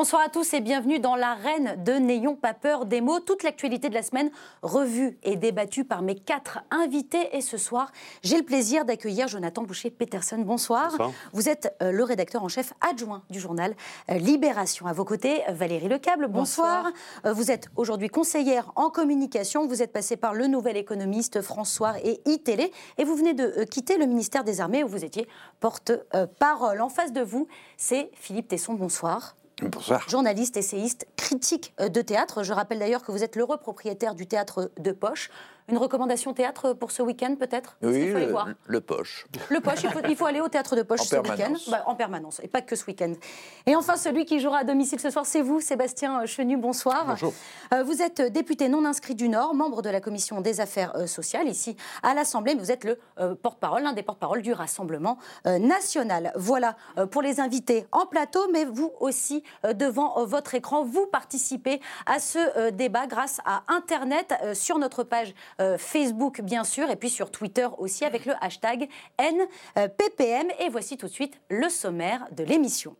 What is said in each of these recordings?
Bonsoir à tous et bienvenue dans l'arène de N'ayons pas peur des mots. Toute l'actualité de la semaine revue et débattue par mes quatre invités. Et ce soir, j'ai le plaisir d'accueillir Jonathan Boucher-Peterson. Bonsoir. Vous êtes euh, le rédacteur en chef adjoint du journal euh, Libération. À vos côtés, Valérie Lecable. Bonsoir. bonsoir. Euh, vous êtes aujourd'hui conseillère en communication. Vous êtes passée par le Nouvel Économiste, François et iTélé. Et vous venez de quitter le ministère des Armées où vous étiez porte-parole. En face de vous, c'est Philippe Tesson. Bonsoir. Journaliste, essayiste, critique de théâtre. Je rappelle d'ailleurs que vous êtes l'heureux propriétaire du théâtre de Poche. Une recommandation théâtre pour ce week-end peut-être? Oui, le, le, Poche. Le Poche, il faut, aller au théâtre de Poche ce week-end. Bah, en permanence, et pas que ce week-end. Et enfin, celui qui jouera à domicile ce soir, c'est vous, Sébastien Chenu, bonsoir. Bonjour. Euh, vous êtes député non inscrit du Nord, membre de la commission des affaires euh, sociales ici à l'Assemblée, mais vous êtes le euh, porte-parole, l'un des porte-parole du Rassemblement national. Voilà pour les invités en plateau, mais vous aussi devant votre écran, vous participez à ce débat grâce à Internet sur notre page euh, Facebook bien sûr, et puis sur Twitter aussi avec le hashtag NPPM. Et voici tout de suite le sommaire de l'émission.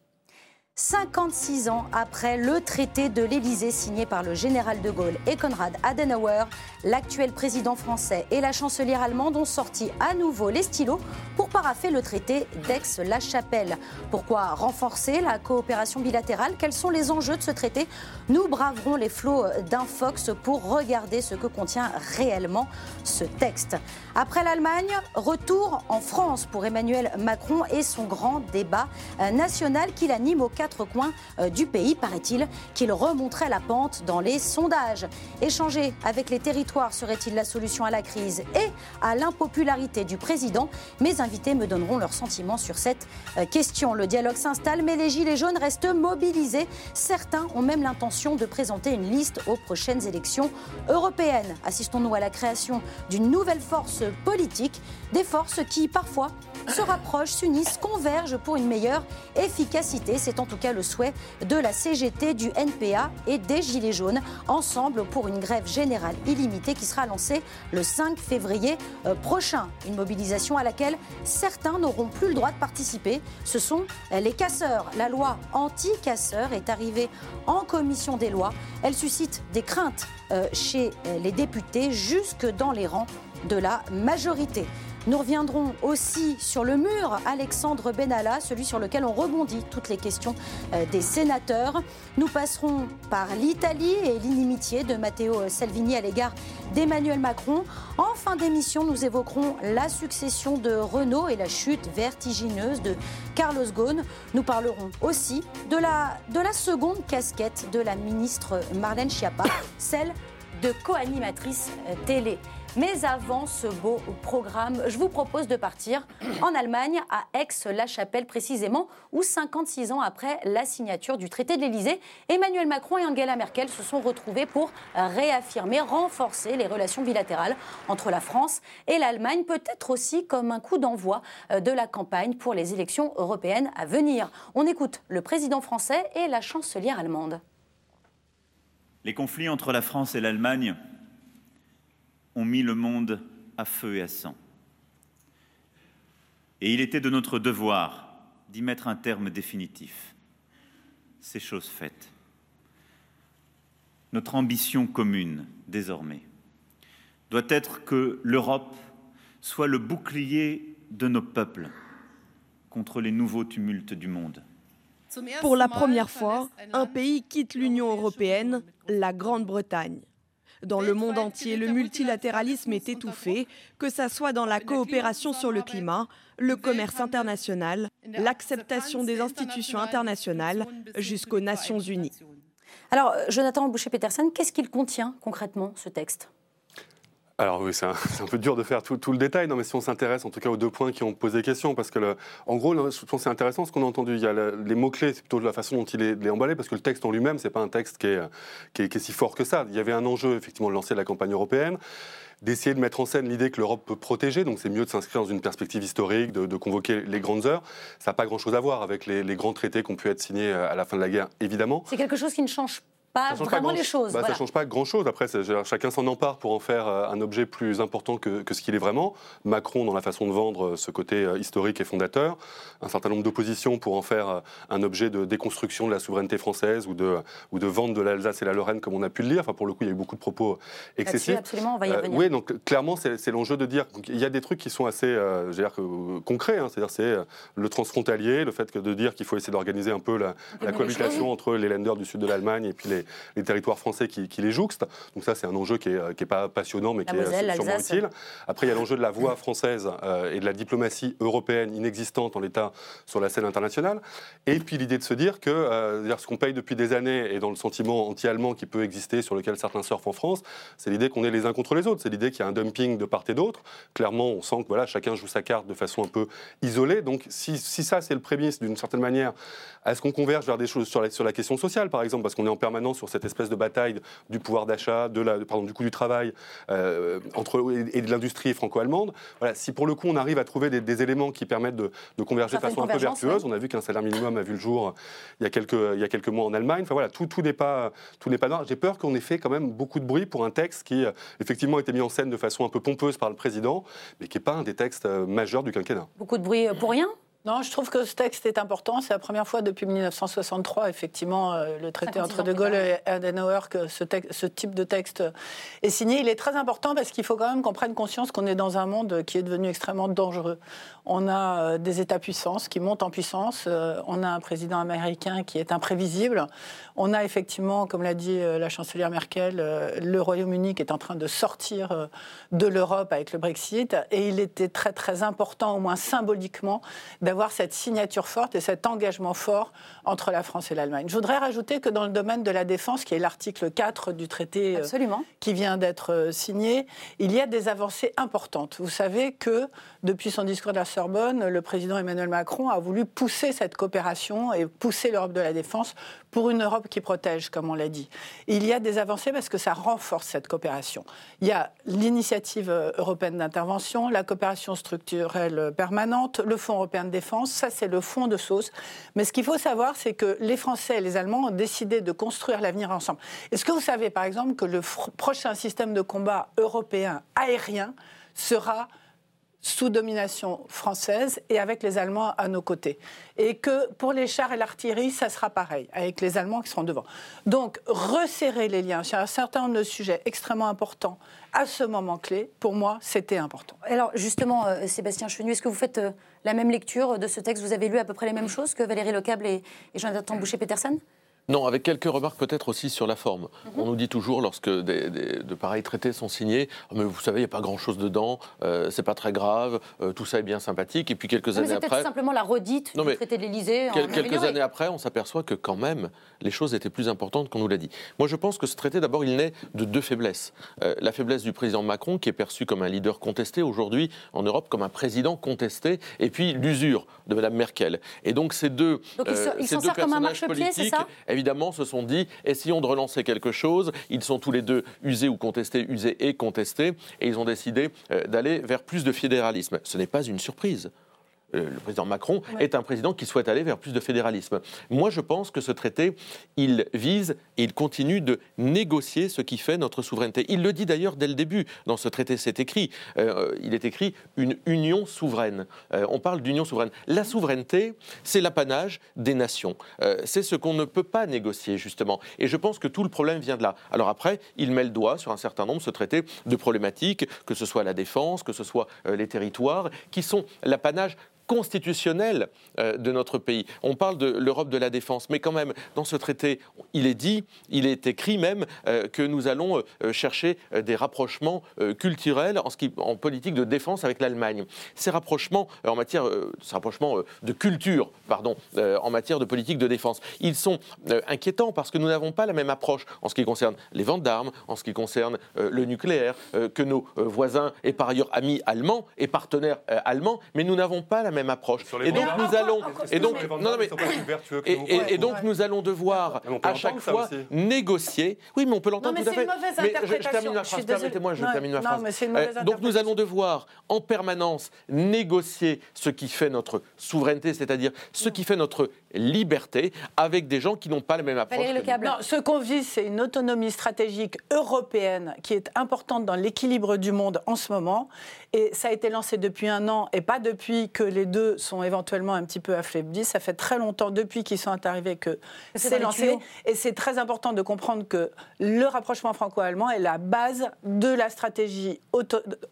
56 ans après le traité de l'Élysée signé par le général de Gaulle et Konrad Adenauer, l'actuel président français et la chancelière allemande ont sorti à nouveau les stylos pour paraffer le traité d'Aix-la-Chapelle. Pourquoi renforcer la coopération bilatérale? Quels sont les enjeux de ce traité? Nous braverons les flots d'Infox pour regarder ce que contient réellement ce texte. Après l'Allemagne, retour en France pour Emmanuel Macron et son grand débat national qu'il anime au 4 coins euh, du pays, paraît-il, qu'il remonterait la pente dans les sondages. Échanger avec les territoires serait-il la solution à la crise et à l'impopularité du président? Mes invités me donneront leurs sentiments sur cette euh, question. Le dialogue s'installe, mais les Gilets jaunes restent mobilisés. Certains ont même l'intention de présenter une liste aux prochaines élections européennes. Assistons-nous à la création d'une nouvelle force politique, des forces qui parfois se rapprochent, s'unissent, convergent pour une meilleure efficacité. C'est en tout cas le souhait de la CGT, du NPA et des Gilets jaunes, ensemble pour une grève générale illimitée qui sera lancée le 5 février euh, prochain. Une mobilisation à laquelle certains n'auront plus le droit de participer. Ce sont les casseurs. La loi anti-casseurs est arrivée en commission des lois. Elle suscite des craintes euh, chez les députés jusque dans les rangs de la majorité. Nous reviendrons aussi sur le mur Alexandre Benalla, celui sur lequel on rebondit toutes les questions euh, des sénateurs. Nous passerons par l'Italie et l'inimitié de Matteo Salvini à l'égard d'Emmanuel Macron. En fin d'émission, nous évoquerons la succession de Renault et la chute vertigineuse de Carlos Ghosn. Nous parlerons aussi de la, de la seconde casquette de la ministre Marlène Schiappa, celle de co-animatrice euh, télé. Mais avant ce beau programme, je vous propose de partir en Allemagne, à Aix-la-Chapelle précisément, où 56 ans après la signature du traité de l'Élysée, Emmanuel Macron et Angela Merkel se sont retrouvés pour réaffirmer, renforcer les relations bilatérales entre la France et l'Allemagne, peut-être aussi comme un coup d'envoi euh, de la campagne pour les élections européennes à venir. On écoute le président français et la chancelière allemande. Les conflits entre la France et l'Allemagne ont mis le monde à feu et à sang. Et il était de notre devoir d'y mettre un terme définitif. C'est chose faite. Notre ambition commune, désormais, doit être que l'Europe soit le bouclier de nos peuples contre les nouveaux tumultes du monde. Pour la première fois, un pays quitte l'Union européenne, la Grande-Bretagne. Dans le monde entier, le multilatéralisme est étouffé, que ce soit dans la coopération sur le climat, le commerce international, l'acceptation des institutions internationales jusqu'aux Nations Unies. Alors, Jonathan Boucher-Peterson, qu'est-ce qu'il contient concrètement, ce texte? Alors oui, c'est un, peu dur de faire tout, le détail, non, mais si on s'intéresse en tout cas aux deux points qui ont posé question, parce que en gros, je c'est intéressant ce qu'on a entendu. Il y a les mots-clés, c'est plutôt la façon dont il est, emballé, parce que le texte en lui-même, c'est pas un texte qui est, qui est, si fort que ça. Il y avait un enjeu effectivement de lancer la campagne européenne d'essayer de mettre en scène l'idée que l'Europe peut protéger, donc c'est mieux de s'inscrire dans une perspective historique, de, convoquer les grandes heures. Ça n'a pas grand-chose à voir avec les, grands traités qui ont pu être signés à la fin de la guerre, évidemment. C'est quelque chose qui ne change pas vraiment les choses. Bah, ça ne change pas grand-chose. Après, chacun s'en empare pour en faire euh, un objet plus important que, ce qu'il est vraiment. Macron, dans la façon de vendre euh, ce côté euh, historique et fondateur. Un certain nombre d'oppositions pour en faire un objet de déconstruction de la souveraineté française ou de, ou de vente de l'Alsace et la Lorraine, comme on a pu le lire. Enfin, pour le coup, il y a eu beaucoup de propos excessifs. Absolument, on va y revenir. oui, donc clairement, c'est l'enjeu de dire qu'il y a des trucs qui sont assez dire, concrets. Hein. C'est-à-dire, c'est le transfrontalier, le fait que de dire qu'il faut essayer d'organiser un peu la, la cohabitation entre les lenders du sud de l'Allemagne et puis les les, territoires français qui, les jouxtent. Donc ça, c'est un enjeu qui n'est pas passionnant, mais qui est sûrement utile. Après, il y a l'enjeu de la voix française euh, et de la diplomatie européenne inexistante en l'état sur la scène internationale. Et puis l'idée de se dire que euh, ce qu'on paye depuis des années et dans le sentiment anti-allemand qui peut exister, sur lequel certains surfent en France, c'est l'idée qu'on est les uns contre les autres. C'est l'idée qu'il y a un dumping de part et d'autre. Clairement, on sent que voilà, chacun joue sa carte de façon un peu isolée. Donc si, ça, c'est le prémisse d'une certaine manière, est-ce qu'on converge vers des choses sur la, sur la question sociale, par exemple, parce qu'on est en permanence sur cette espèce de bataille du pouvoir d'achat, de la, pardon, du coût du travail euh, entre, et de l'industrie franco-allemande. Voilà, si pour le coup on arrive à trouver des, éléments qui permettent de, converger de façon un peu vertueuse, on a vu qu'un salaire minimum a vu le jour il y a quelques, il y a quelques mois en Allemagne. Enfin voilà, tout, tout n'est pas, tout n'est pas noir. J'ai peur qu'on ait fait quand même beaucoup de bruit pour un texte qui effectivement a été mis en scène de façon un peu pompeuse par le président, mais qui n'est pas un des textes euh, majeurs du quinquennat. Beaucoup de bruit pour rien? Non, je trouve que ce texte est important. C'est la première fois depuis 1963, effectivement, euh, le traité entre De Gaulle et Adenauer, que ce, ce, type de texte est signé. Il est très important parce qu'il faut quand même qu'on prenne conscience qu'on est dans un monde qui est devenu extrêmement dangereux. On a euh, des États-puissances qui montent en puissance. Euh, on a un président américain qui est imprévisible. On a effectivement, comme l'a dit la chancelière Merkel, le Royaume-Uni qui est en train de sortir de l'Europe avec le Brexit. Et il était très, très important, au moins symboliquement, d'avoir cette signature forte et cet engagement fort entre la France et l'Allemagne. Je voudrais rajouter que dans le domaine de la défense, qui est l'article 4 du traité euh, Absolument. qui vient d'être euh, signé, il y a des avancées importantes. Vous savez que depuis son discours de la Sorbonne, le président Emmanuel Macron a voulu pousser cette coopération et pousser l'Europe de la défense pour une Europe qui protège, comme on l'a dit. il y a des avancées parce que ça renforce cette coopération. Il y a l'initiative euh, européenne d'intervention, la coopération structurelle permanente, le Fonds européen de défense, ça c'est le fond de sauce. Mais ce qu'il faut savoir, c'est que les Français et les Allemands ont décidé de construire l'avenir ensemble. Est-ce que vous savez par exemple que le prochain système de combat européen aérien sera sous domination française et avec les Allemands à nos côtés? Et que pour les chars et l'artillerie, ça sera pareil, avec les Allemands qui seront devant. Donc, resserrer les liens sur un certain nombre de sujets extrêmement importants à ce moment clé, pour moi, c'était important. Alors, justement, euh, Sébastien Chenu, est-ce que vous faites euh, la même lecture de ce texte. Vous avez lu à peu près les mêmes choses que Valérie Lecable et, et Jonathan Boucher-Peterson non, avec quelques remarques peut-être aussi sur la forme. Mhm. On nous dit toujours, lorsque de pareils traités sont signés, oh, mais vous savez, il n'y a pas grand-chose dedans, euh, c'est pas très grave, euh, tout ça est bien sympathique. Et puis quelques années après. Simplement la redite du traité de l'Élysée. quelques années après, on s'aperçoit que quand même, les choses étaient plus importantes qu'on nous l'a dit. Moi, je pense que ce traité, d'abord, il naît de deux faiblesses. Euh, la faiblesse du président Macron, qui est perçu comme un leader contesté aujourd'hui en Europe, comme un président contesté, et puis l'usure de Mme Merkel. Et donc, ces deux, donc, ils ces deux personnages politiques, évidemment, se sont dit essayons de relancer quelque chose. Ils sont tous les deux usés ou contestés, usés et contestés, et ils ont décidé euh, d'aller vers plus de fédéralisme. Ce n'est pas une surprise. Euh, le président Macron est un président qui souhaite aller vers plus de fédéralisme. Moi, je pense que ce traité, il vise et il continue de négocier ce qui fait notre souveraineté. Il le dit d'ailleurs dès le début. Dans ce traité, c'est écrit. Euh, il est écrit une union souveraine. Euh, on parle d'union souveraine. La souveraineté, c'est l'apanage des nations. c'est ce qu'on ne peut pas négocier, justement. Et je pense que tout le problème vient de là. Alors après, il met le doigt sur un certain nombre, ce traité, de problématiques, que ce soit la défense, que ce soit les territoires, qui sont l'apanage constitutionnelle euh, de notre pays. On parle de l'Europe de la défense, mais quand même, dans ce traité, il est dit, il est écrit même euh, que nous allons euh, chercher des rapprochements culturels en, politique de défense avec l'Allemagne. Ces rapprochements en matière, ces rapprochements de culture, pardon, en matière de politique de défense, ils sont inquiétants parce que nous n'avons pas la même approche en ce qui concerne les ventes d'armes, en ce qui concerne le nucléaire, que nos voisins et par ailleurs amis allemands et partenaires allemands, mais nous n'avons pas la même approche. Et donc nous allons et donc non, mais, et, donc nous allons devoir à chaque fois négocier. Oui, mais on peut l'entendre tout à fait. Mais je, termine ma phrase. Permettez-moi, je termine ma phrase. Donc nous allons devoir en permanence négocier ce qui fait notre souveraineté, c'est-à-dire ce qui fait notre liberté avec des gens qui n'ont pas la même approche. Non, ce qu'on vit, c'est une autonomie stratégique européenne qui est importante dans l'équilibre du monde en ce moment. Et ça a été lancé depuis un an et pas depuis que les deux sont éventuellement un petit peu affaiblis. Ça fait très longtemps depuis qu'ils sont arrivés que c'est lancé. Et c'est très important de comprendre que le rapprochement franco-allemand est la base de la stratégie,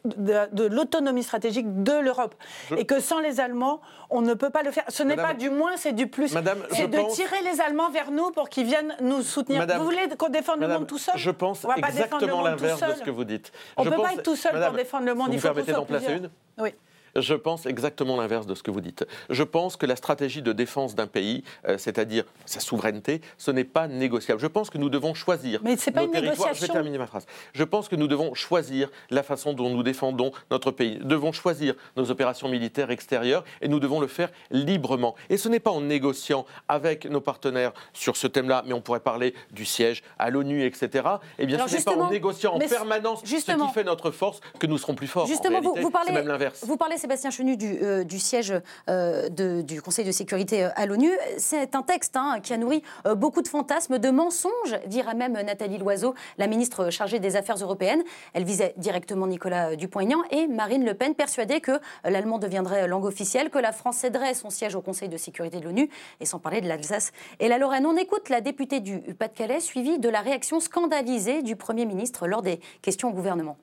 de, l'autonomie stratégique de l'Europe. Et que sans les Allemands, on ne peut pas le faire. Ce n'est pas du moins, c'est du plus. C'est de tirer les Allemands vers nous pour qu'ils viennent nous soutenir. vous voulez qu'on défende le monde tout seul Je pense exactement l'inverse de ce que vous dites. On ne peut pas être tout seul pour défendre le monde. Il faut d'en placer une Oui. Je pense exactement l'inverse de ce que vous dites. Je pense que la stratégie de défense d'un pays, euh, c'est-à-dire sa souveraineté, ce n'est pas négociable. Je pense que nous devons choisir. Mais c'est pas une négociation. Je vais terminer ma phrase. Je pense que nous devons choisir la façon dont nous défendons notre pays. Nous devons choisir nos opérations militaires extérieures et nous devons le faire librement. Et ce n'est pas en négociant avec nos partenaires sur ce thème-là, mais on pourrait parler du siège à l'ONU, etc. Eh bien, ce n'est pas en négociant en permanence ce qui fait notre force que nous serons plus forts. Justement, vous, vous, parlez, même l'inverse. Vous parlez Sébastien Chenu du, euh, siège euh, du Conseil de sécurité euh, à l'ONU. C'est un texte hein, qui a nourri beaucoup de fantasmes, de mensonges, dira même Nathalie Loiseau, la ministre chargée des Affaires européennes. Elle visait directement Nicolas Dupont-Aignan et Marine Le Pen, persuadée que l'allemand deviendrait langue officielle, que la France céderait son siège au Conseil de sécurité de l'ONU, et sans parler de l'Alsace et la Lorraine. On écoute la députée du Pas-de-Calais, suivie de la réaction scandalisée du Premier ministre lors des questions au gouvernement.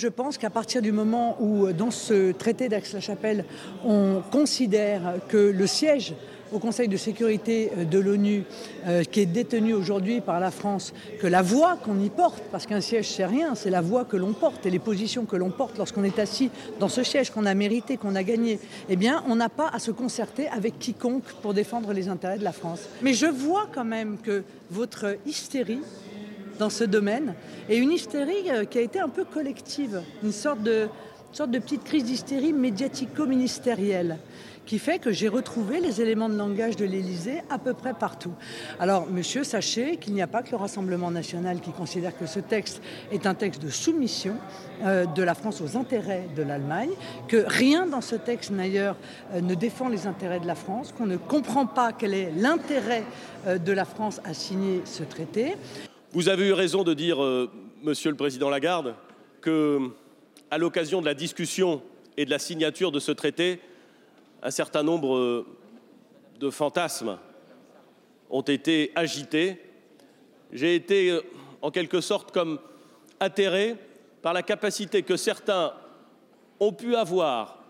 Je pense qu'à partir du moment où, euh, dans ce traité d'Aix-la-Chapelle, on considère que le siège au Conseil de sécurité euh, de l'ONU, euh, qui est détenu aujourd'hui par la France, que la voix qu'on y porte, parce qu'un siège c'est rien, c'est la voix que l'on porte et les positions que l'on porte lorsqu'on est assis dans ce siège qu'on a mérité, qu'on a gagné, eh bien on n'a pas à se concerter avec quiconque pour défendre les intérêts de la France. Mais je vois quand même que votre hystérie dans ce domaine, et une hystérie euh, qui a été un peu collective, une sorte de, sorte de petite crise d'hystérie médiatico-ministérielle qui fait que j'ai retrouvé les éléments de langage de l'Élysée à peu près partout. Alors, monsieur, sachez qu'il n'y a pas que le Rassemblement national qui considère que ce texte est un texte de soumission euh, de la France aux intérêts de l'Allemagne, que rien dans ce texte, d'ailleurs, euh, ne défend les intérêts de la France, qu'on ne comprend pas quel est l'intérêt de la France à signer ce traité. Vous avez eu raison de dire, euh, Monsieur le Président Lagarde, que, à l'occasion de la discussion et de la signature de ce traité, un certain nombre euh, de fantasmes ont été agités. J'ai été, euh, en quelque sorte, comme atterré par la capacité que certains ont pu avoir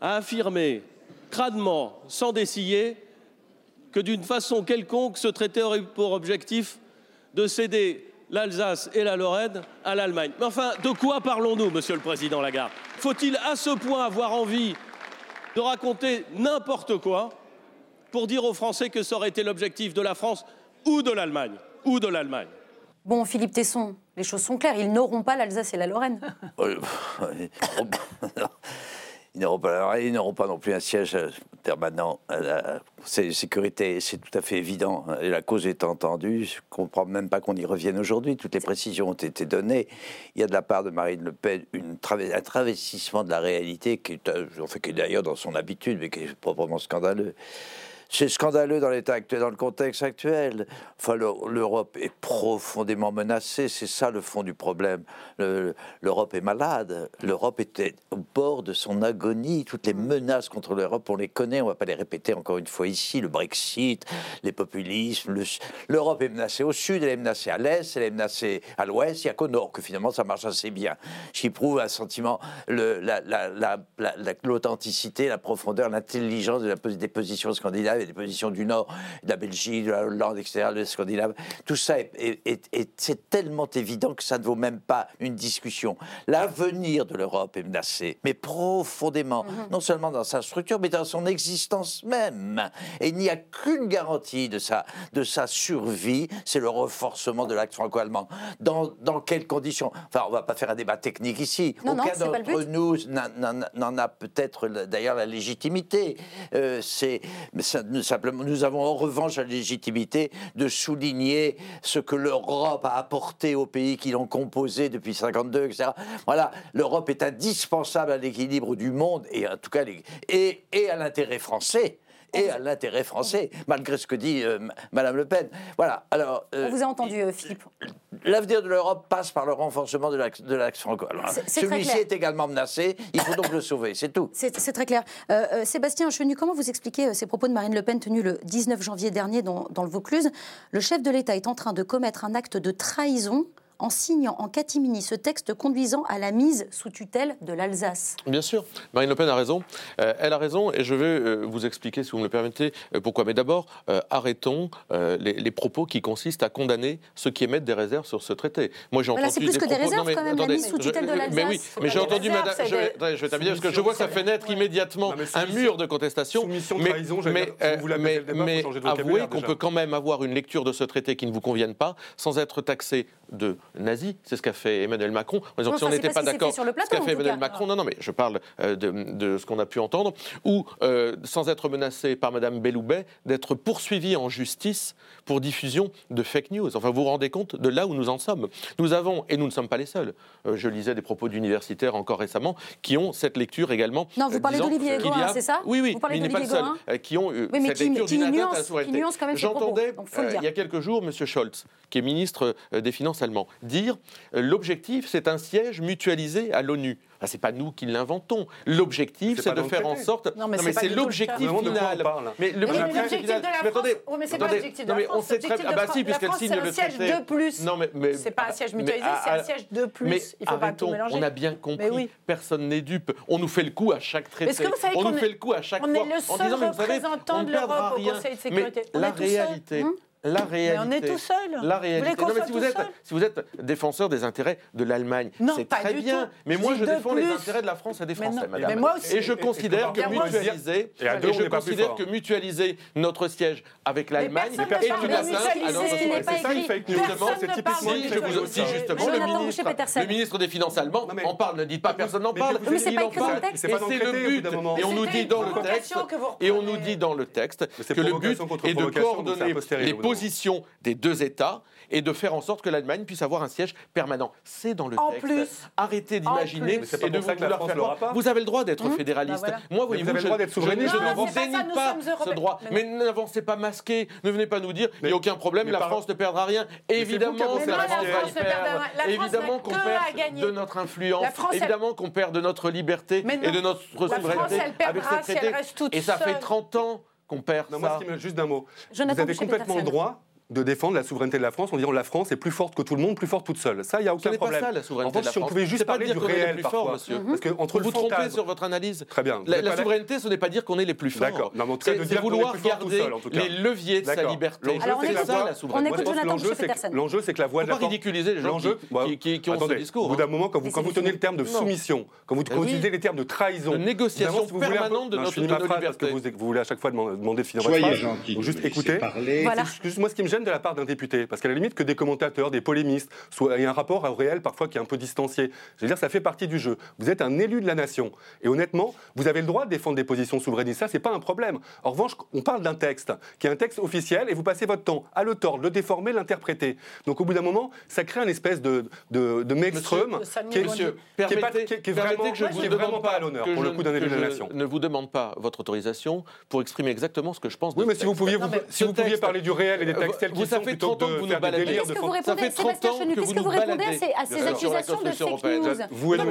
à affirmer crânement, sans dessiller, que d'une façon quelconque, ce traité aurait pour objectif de céder l'Alsace et la Lorraine à l'Allemagne. Mais enfin, de quoi parlons-nous, Monsieur le Président Lagarde? Faut-il à ce point avoir envie de raconter n'importe quoi pour dire aux Français que ça aurait été l'objectif de la France ou de l'Allemagne? Ou de l'Allemagne? Bon, Philippe Tesson, les choses sont claires, ils n'auront pas l'Alsace et la Lorraine. Ils n'auront pas, ils n'auront pas non plus un siège euh, permanent à la sécurité, c'est tout à fait évident. Et la cause est entendue, je ne comprends même pas qu'on y revienne aujourd'hui. Toutes les précisions ont été données. Il y a de la part de Marine Le Pen un travestissement de la réalité qui euh, qui est d'ailleurs dans son habitude, mais qui est proprement scandaleux. C'est scandaleux dans l'état actuel, dans le contexte actuel. Enfin, l'Europe est profondément menacée. C'est ça le fond du problème. L'Europe est malade. L'Europe était au bord de son agonie. Toutes les menaces contre l'Europe, on les connaît. On ne va pas les répéter encore une fois ici. Le Brexit, les populismes. L'Europe est menacée au sud, elle est menacée à l'est, elle est menacée à l'ouest. Il n'y a qu'au nord que finalement ça marche assez bien. J'y prouve un sentiment, l'authenticité, la, profondeur, l'intelligence des positions scandinaves et des positions du Nord, de la Belgique, de la Hollande, etc., de Scandinave. Tout ça, est, c'est tellement évident que ça ne vaut même pas une discussion. L'avenir de l'Europe est menacé, mais profondément, mhm. non seulement dans sa structure, mais dans son existence même. Et il n'y a qu'une garantie de sa, de sa survie, c'est le renforcement de l'acte franco-allemand. Dans, dans quelles conditions? Enfin, on ne va pas faire un débat technique ici. Aucun d'entre nous n'en a peut-être d'ailleurs la légitimité. Euh, c'est, ça, nous, avons en revanche la légitimité de souligner ce que l'Europe a apporté aux pays qui l'ont composé depuis 52, etc. Voilà, l'Europe est indispensable à l'équilibre du monde et en tout cas et à l'intérêt français et à l'intérêt français, malgré ce que dit euh, Madame Le Pen. Voilà. Alors, euh, On vous a entendu, euh, Philippe. L'avenir de l'Europe passe par le renforcement de l'axe franco. Celui-ci est également menacé. Il faut donc le sauver. C'est tout. C'est très clair. Sébastien Chenu, comment vous expliquez ces propos de Marine Le Pen tenus le 19 janvier dernier dans, dans le Vaucluse? Le chef de l'État est en train de commettre un acte de trahison en signant en catimini ce texte conduisant à la mise sous tutelle de l'Alsace. Bien sûr, Marine Le Pen a raison. Euh, elle a raison et je vais euh, vous expliquer, si vous me le permettez, euh, pourquoi. Mais d'abord, arrêtons les, propos qui consistent à condamner ceux qui émettent des réserves sur ce traité. Moi, j'ai entendu. C'est plus que des réserves, quand même, la mise sous tutelle de l'Alsace. Mais oui, mais j'ai entendu Madame. Je, vais, parce que je vois que ça fait naître immédiatement un mur de contestation. mais, mais, mais avouez qu'on peut quand même avoir une lecture de ce traité qui ne vous convienne pas sans être taxé de nazi. C'est ce qu'a fait Emmanuel Macron. si on n'était pas, d'accord, ce qu'a fait Emmanuel Macron, non, non, mais je parle euh, de, ce qu'on a pu entendre, ou euh, sans être menacé par Madame Belloubet, d'être poursuivi en justice pour diffusion de fake news. Enfin, vous vous rendez compte de là où nous en sommes. Nous avons, et nous ne sommes pas les seuls. Euh, je lisais des propos d'universitaires encore récemment qui ont cette lecture également. Non, vous parlez d'Olivier Gorin, c'est ça Oui, oui, vous mais il n'est pas le seul. qui ont eu cette lecture d'une atteinte à la souveraineté. J'entendais il y a quelques jours M. Scholz, qui est ministre des Finances allemand, dire l'objectif, c'est un siège mutualisé à l'ONU. Ce c'est pas nous qui l'inventons. L'objectif, c'est de faire en sorte. Non, mais, c'est l'objectif final. Mais l'objectif de la France. Oh, mais c'est pas l'objectif de la France. On sait très ah bah si, puisqu'elle signe le traité. C'est un siège de plus. Non, mais c'est pas un siège mutualisé, c'est un siège de plus. Il faut pas tout mélanger. On a bien compris. Personne n'est dupe. On nous fait le coup à chaque traité. On nous fait le coup à chaque fois. On est le seul représentant de l'Europe au Conseil de sécurité. La réalité la réalité. Mais on est tout seul. La réalité. Vous non, mais si, vous êtes, si vous êtes défenseur des intérêts de l'Allemagne, c'est très bien. Mais moi, je, défends les intérêts de la France et des Français, madame. Mais moi aussi. Et je considère que mutualiser, et, je considère que mutualiser notre siège avec l'Allemagne est une atteinte C'est ça une fake news. C'est typiquement. Si justement le ministre des Finances allemand en parle, ne dites pas personne n'en parle. Mais c'est pas écrit dans le texte. Et c'est le but. Et on nous dit dans le texte. Et on nous dit dans le texte que le but est de coordonner les position des deux États et de faire en sorte que l'Allemagne puisse avoir un siège permanent. C'est dans le en texte. Plus, Arrêtez d'imaginer et de vouloir faire croire. Vous avez le droit d'être mmh. fédéraliste. Bah Moi, voyez vous, avez le droit d'être souverainiste. Je, ne vous dénie pas, ce droit. Mais, n'avancez pas masqué. Ne venez pas nous dire il n'y a aucun problème, la France ne perdra rien. Évidemment, la France va perdre. Évidemment qu'on perd de notre influence. Évidemment qu'on perd de notre liberté et de notre souveraineté avec ce traité. Et ça fait 30 ans qu'on perd ça. Moi, juste d'un mot. Vous avez complètement le droit de défendre la souveraineté de la France en disant la France est plus forte que tout le monde, plus forte toute seule. Ça, il n'y a aucun Ce problème. Pas ça, la souveraineté en fait, si on pouvait juste parler du réel plus parfois, fort, monsieur. Parce que entre vous trompez sur votre analyse. Très bien. La, souveraineté, ce n'est pas dire qu'on est les plus forts. D'accord. C'est vouloir garder les leviers de sa liberté. C'est ça la souveraineté. L'enjeu, c'est que la voie de la force. pas ridiculiser les gens qui ont ce discours. Au bout d'un moment, quand vous tenez le terme de soumission, quand vous utilisez les termes de trahison, de négociation permanente de notre liberté. Vous voulez à chaque fois demander de finir votre phrase. Juste écouter. Excuse-moi, ce qui me gêne de la part d'un député, parce qu'à la limite que des commentateurs, des polémistes, soit, il y a un rapport au réel parfois qui est un peu distancié. Je veux dire, ça fait partie du jeu. Vous êtes un élu de la nation. Et honnêtement, vous avez le droit de défendre des positions souverainistes. Ça, c'est pas un problème. En revanche, on parle d'un texte qui est un texte officiel et vous passez votre temps à le tordre, le déformer, l'interpréter. Donc au bout d'un moment, ça crée un espèce de, de, de maelstrom qui est, monsieur, qui est, pas, qui est vraiment, que je vous demande pas à l'honneur pour le coup d'un élu de la nation. ne vous demande pas votre autorisation pour exprimer exactement ce que je pense. Oui, mais si vous pouviez, si vous pouviez parler du réel et des textes tels qu'ils sont, plutôt que de faire des délires de Ça fait 30 ans que vous nous répondez à ces accusations de fake news Vous et nous,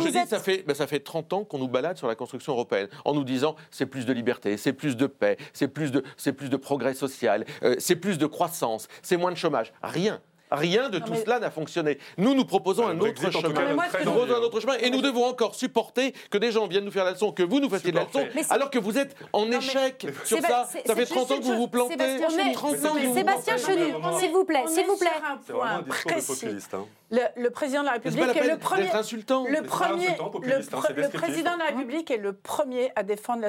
Je dis, ça fait, ça fait 30 ans qu'on nous balade sur la construction européenne en nous disant c'est plus de liberté, c'est plus de paix, c'est plus de, plus de progrès social, c'est plus de croissance, c'est moins de chômage. Rien. Rien de tout cela n'a fonctionné. Nous, nous proposons un autre chemin. Nous proposons un autre chemin et nous devons encore supporter que des gens viennent nous faire la leçon, que vous nous fassiez la leçon, alors que vous êtes en échec sur ça. Ça fait 30 ans que vous vous plantez. Sébastien Chenu, s'il vous plaît, s'il vous plaît. C'est vraiment un discours populiste. Hein. Le, président de la République est, le premier. insultant. Le premier. Le, président de la République est le premier à défendre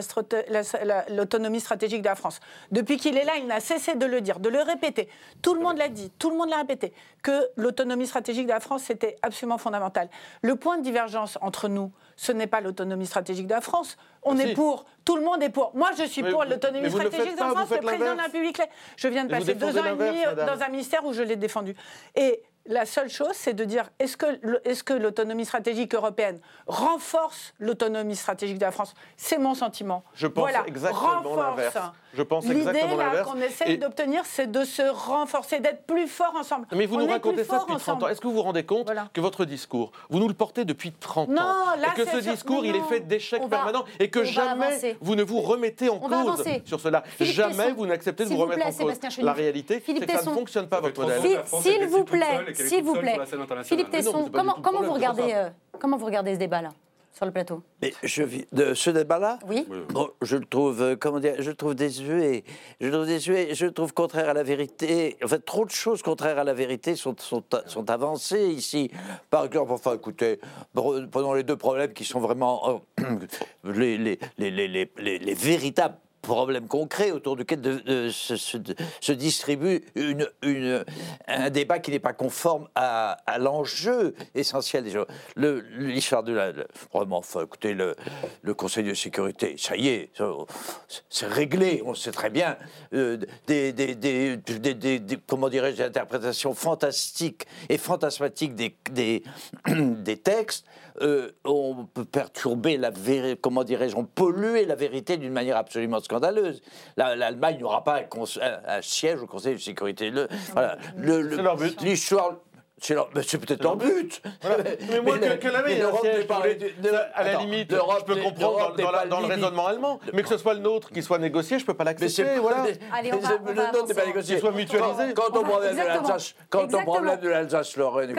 l'autonomie stratégique de la France. Depuis qu'il est là, il n'a cessé de le dire, de le répéter. Tout le monde l'a dit, tout le monde l'a répété que l'autonomie stratégique de la France c'était absolument fondamental. Le point de divergence entre nous, ce n'est pas l'autonomie stratégique de la France. On est pour. Tout le monde est pour. Moi, je suis pour l'autonomie stratégique de la France. Le président de la République, je viens de passer deux ans et demi dans un ministère où je l'ai défendu. Et la seule chose, c'est de dire est-ce que, est que l'autonomie stratégique européenne renforce l'autonomie stratégique de la France? C'est mon sentiment. Je pense exactement l'inverse. Je pense exactement l'inverse. L'idée qu'on essaie d'obtenir, c'est de se renforcer, d'être plus fort ensemble. Mais vous nous racontez ça depuis 30 ans. Est-ce que vous vous rendez compte que votre discours, vous nous le portez depuis 30 non, ans là, Et que ce discours, il est fait d'échecs permanents et que jamais vous ne vous remettez en cause sur cela. jamais vous n'acceptez de vous remettre en cause. La réalité, c'est que ça ne fonctionne pas, votre modèle. S'il vous plaît, s'il vous plaît. Philippe Tesson, vous regardez, euh, comment vous regardez ce débat-là? Sur le plateau Mais je, de ce débat-là Oui. je le trouve, euh, comment dire, je le trouve désuet. Je le trouve désuet, je le trouve contraire à la vérité. En fait, trop de choses contraires à la vérité sont, sont, sont avancées ici. Par exemple, enfin, écoutez, prenons les deux problèmes qui sont vraiment euh, les, les, les, les véritables problème concret autour duquel se, distribue un débat qui n'est pas conforme à, l'enjeu essentiel des choses. L'histoire de la. Vraiment, enfin, écoutez, le, le, Conseil de sécurité, ça y est, c'est réglé, on sait très bien. Euh, des, des, des, des, comment dirais-je, interprétations fantastiques et fantasmatiques des, des, des textes euh, on peut perturber la vérité, comment dirais-je, on polluer la vérité d'une manière absolument scandaleuse. L'Allemagne n'aura pas un, siège au Conseil de sécurité. Le, voilà, l'histoire, c'est peut-être leur but. Mais moi, mais que, l'Allemagne à la limite, je peux comprendre dans, le raisonnement allemand. Mais que ce soit le nôtre qui soit négocié, je ne peux pas l'accepter. Voilà. Allez, on va, on le nôtre n'est pas négocié. Qu'il soit mutualisé. Quand on problème de l'Alsace, quand on problème de l'Alsace-Lorraine.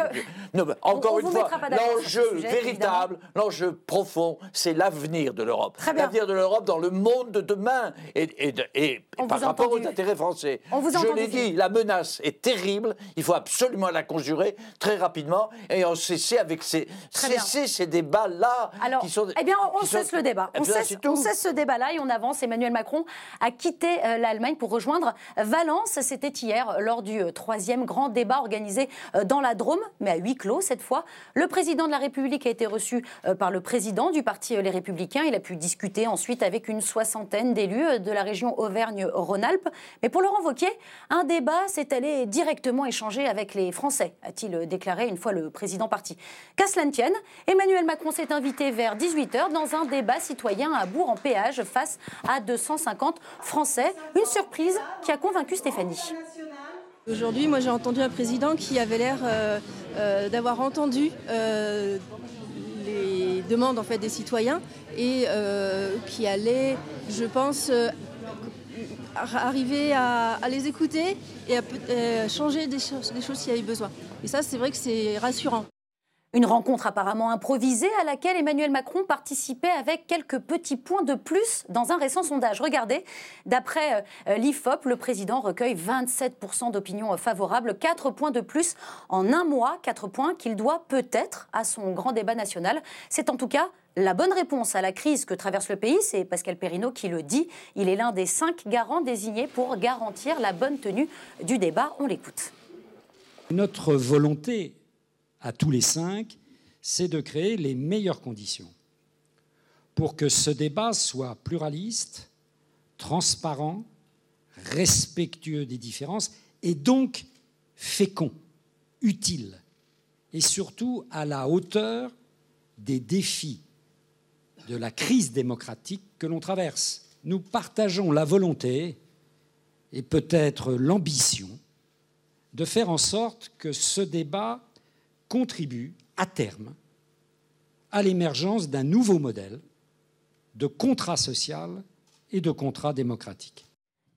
Encore une fois, l'enjeu véritable, l'enjeu profond, c'est l'avenir de l'Europe. L'avenir de l'Europe dans le monde de demain et par rapport aux intérêts français. Je l'ai dit, la menace est terrible. Il faut absolument la conjurer très rapidement et on cesser avec ces, cesser ces débats-là. Alors, eh bien, on, cesse le débat. On cesse, on cesse, ce débat-là et on avance. Emmanuel Macron a quitté euh, l'Allemagne pour rejoindre Valence. C'était hier lors du euh, troisième grand débat organisé euh, dans la Drôme, mais à huis clos cette fois. Le président de la République a été reçu par le président du parti Les Républicains. Il a pu discuter ensuite avec une soixantaine d'élus de la région Auvergne-Rhône-Alpes. Mais pour Laurent Wauquiez, un débat s'est allé directement échanger avec les Français il déclaré une fois le président parti. Qu'à cela ne tienne, Emmanuel Macron s'est invité vers 18h dans un débat citoyen à Bourg en péage face à 250 Français. Une surprise qui a convaincu Stéphanie. Aujourd'hui, moi j'ai entendu un président qui avait l'air euh, euh, d'avoir entendu euh, les demandes en fait des citoyens et qui allait, je pense, arriver à, les écouter et à, changer des, choses, des choses s'il y avait besoin. Et ça, c'est vrai que c'est rassurant. Une rencontre apparemment improvisée à laquelle Emmanuel Macron participait avec quelques petits points de plus dans un récent sondage. Regardez, d'après euh, l'IFOP, le président recueille 27% d'opinions favorables, 4 points de plus en un mois, 4 points qu'il doit peut-être à son grand débat national. C'est en tout cas la bonne réponse à la crise que traverse le pays, c'est Pascal Perrineau qui le dit. Il est l'un des cinq garants désignés pour garantir la bonne tenue du débat. On l'écoute. Notre volonté à tous les cinq, c'est de créer les meilleures conditions pour que ce débat soit pluraliste, transparent, respectueux des différences et donc fécond, utile et surtout à la hauteur des défis de la crise démocratique que l'on traverse. Nous partageons la volonté et peut-être l'ambition de faire en sorte que ce débat contribue à terme à l'émergence d'un nouveau modèle de contrat social et de contrat démocratique.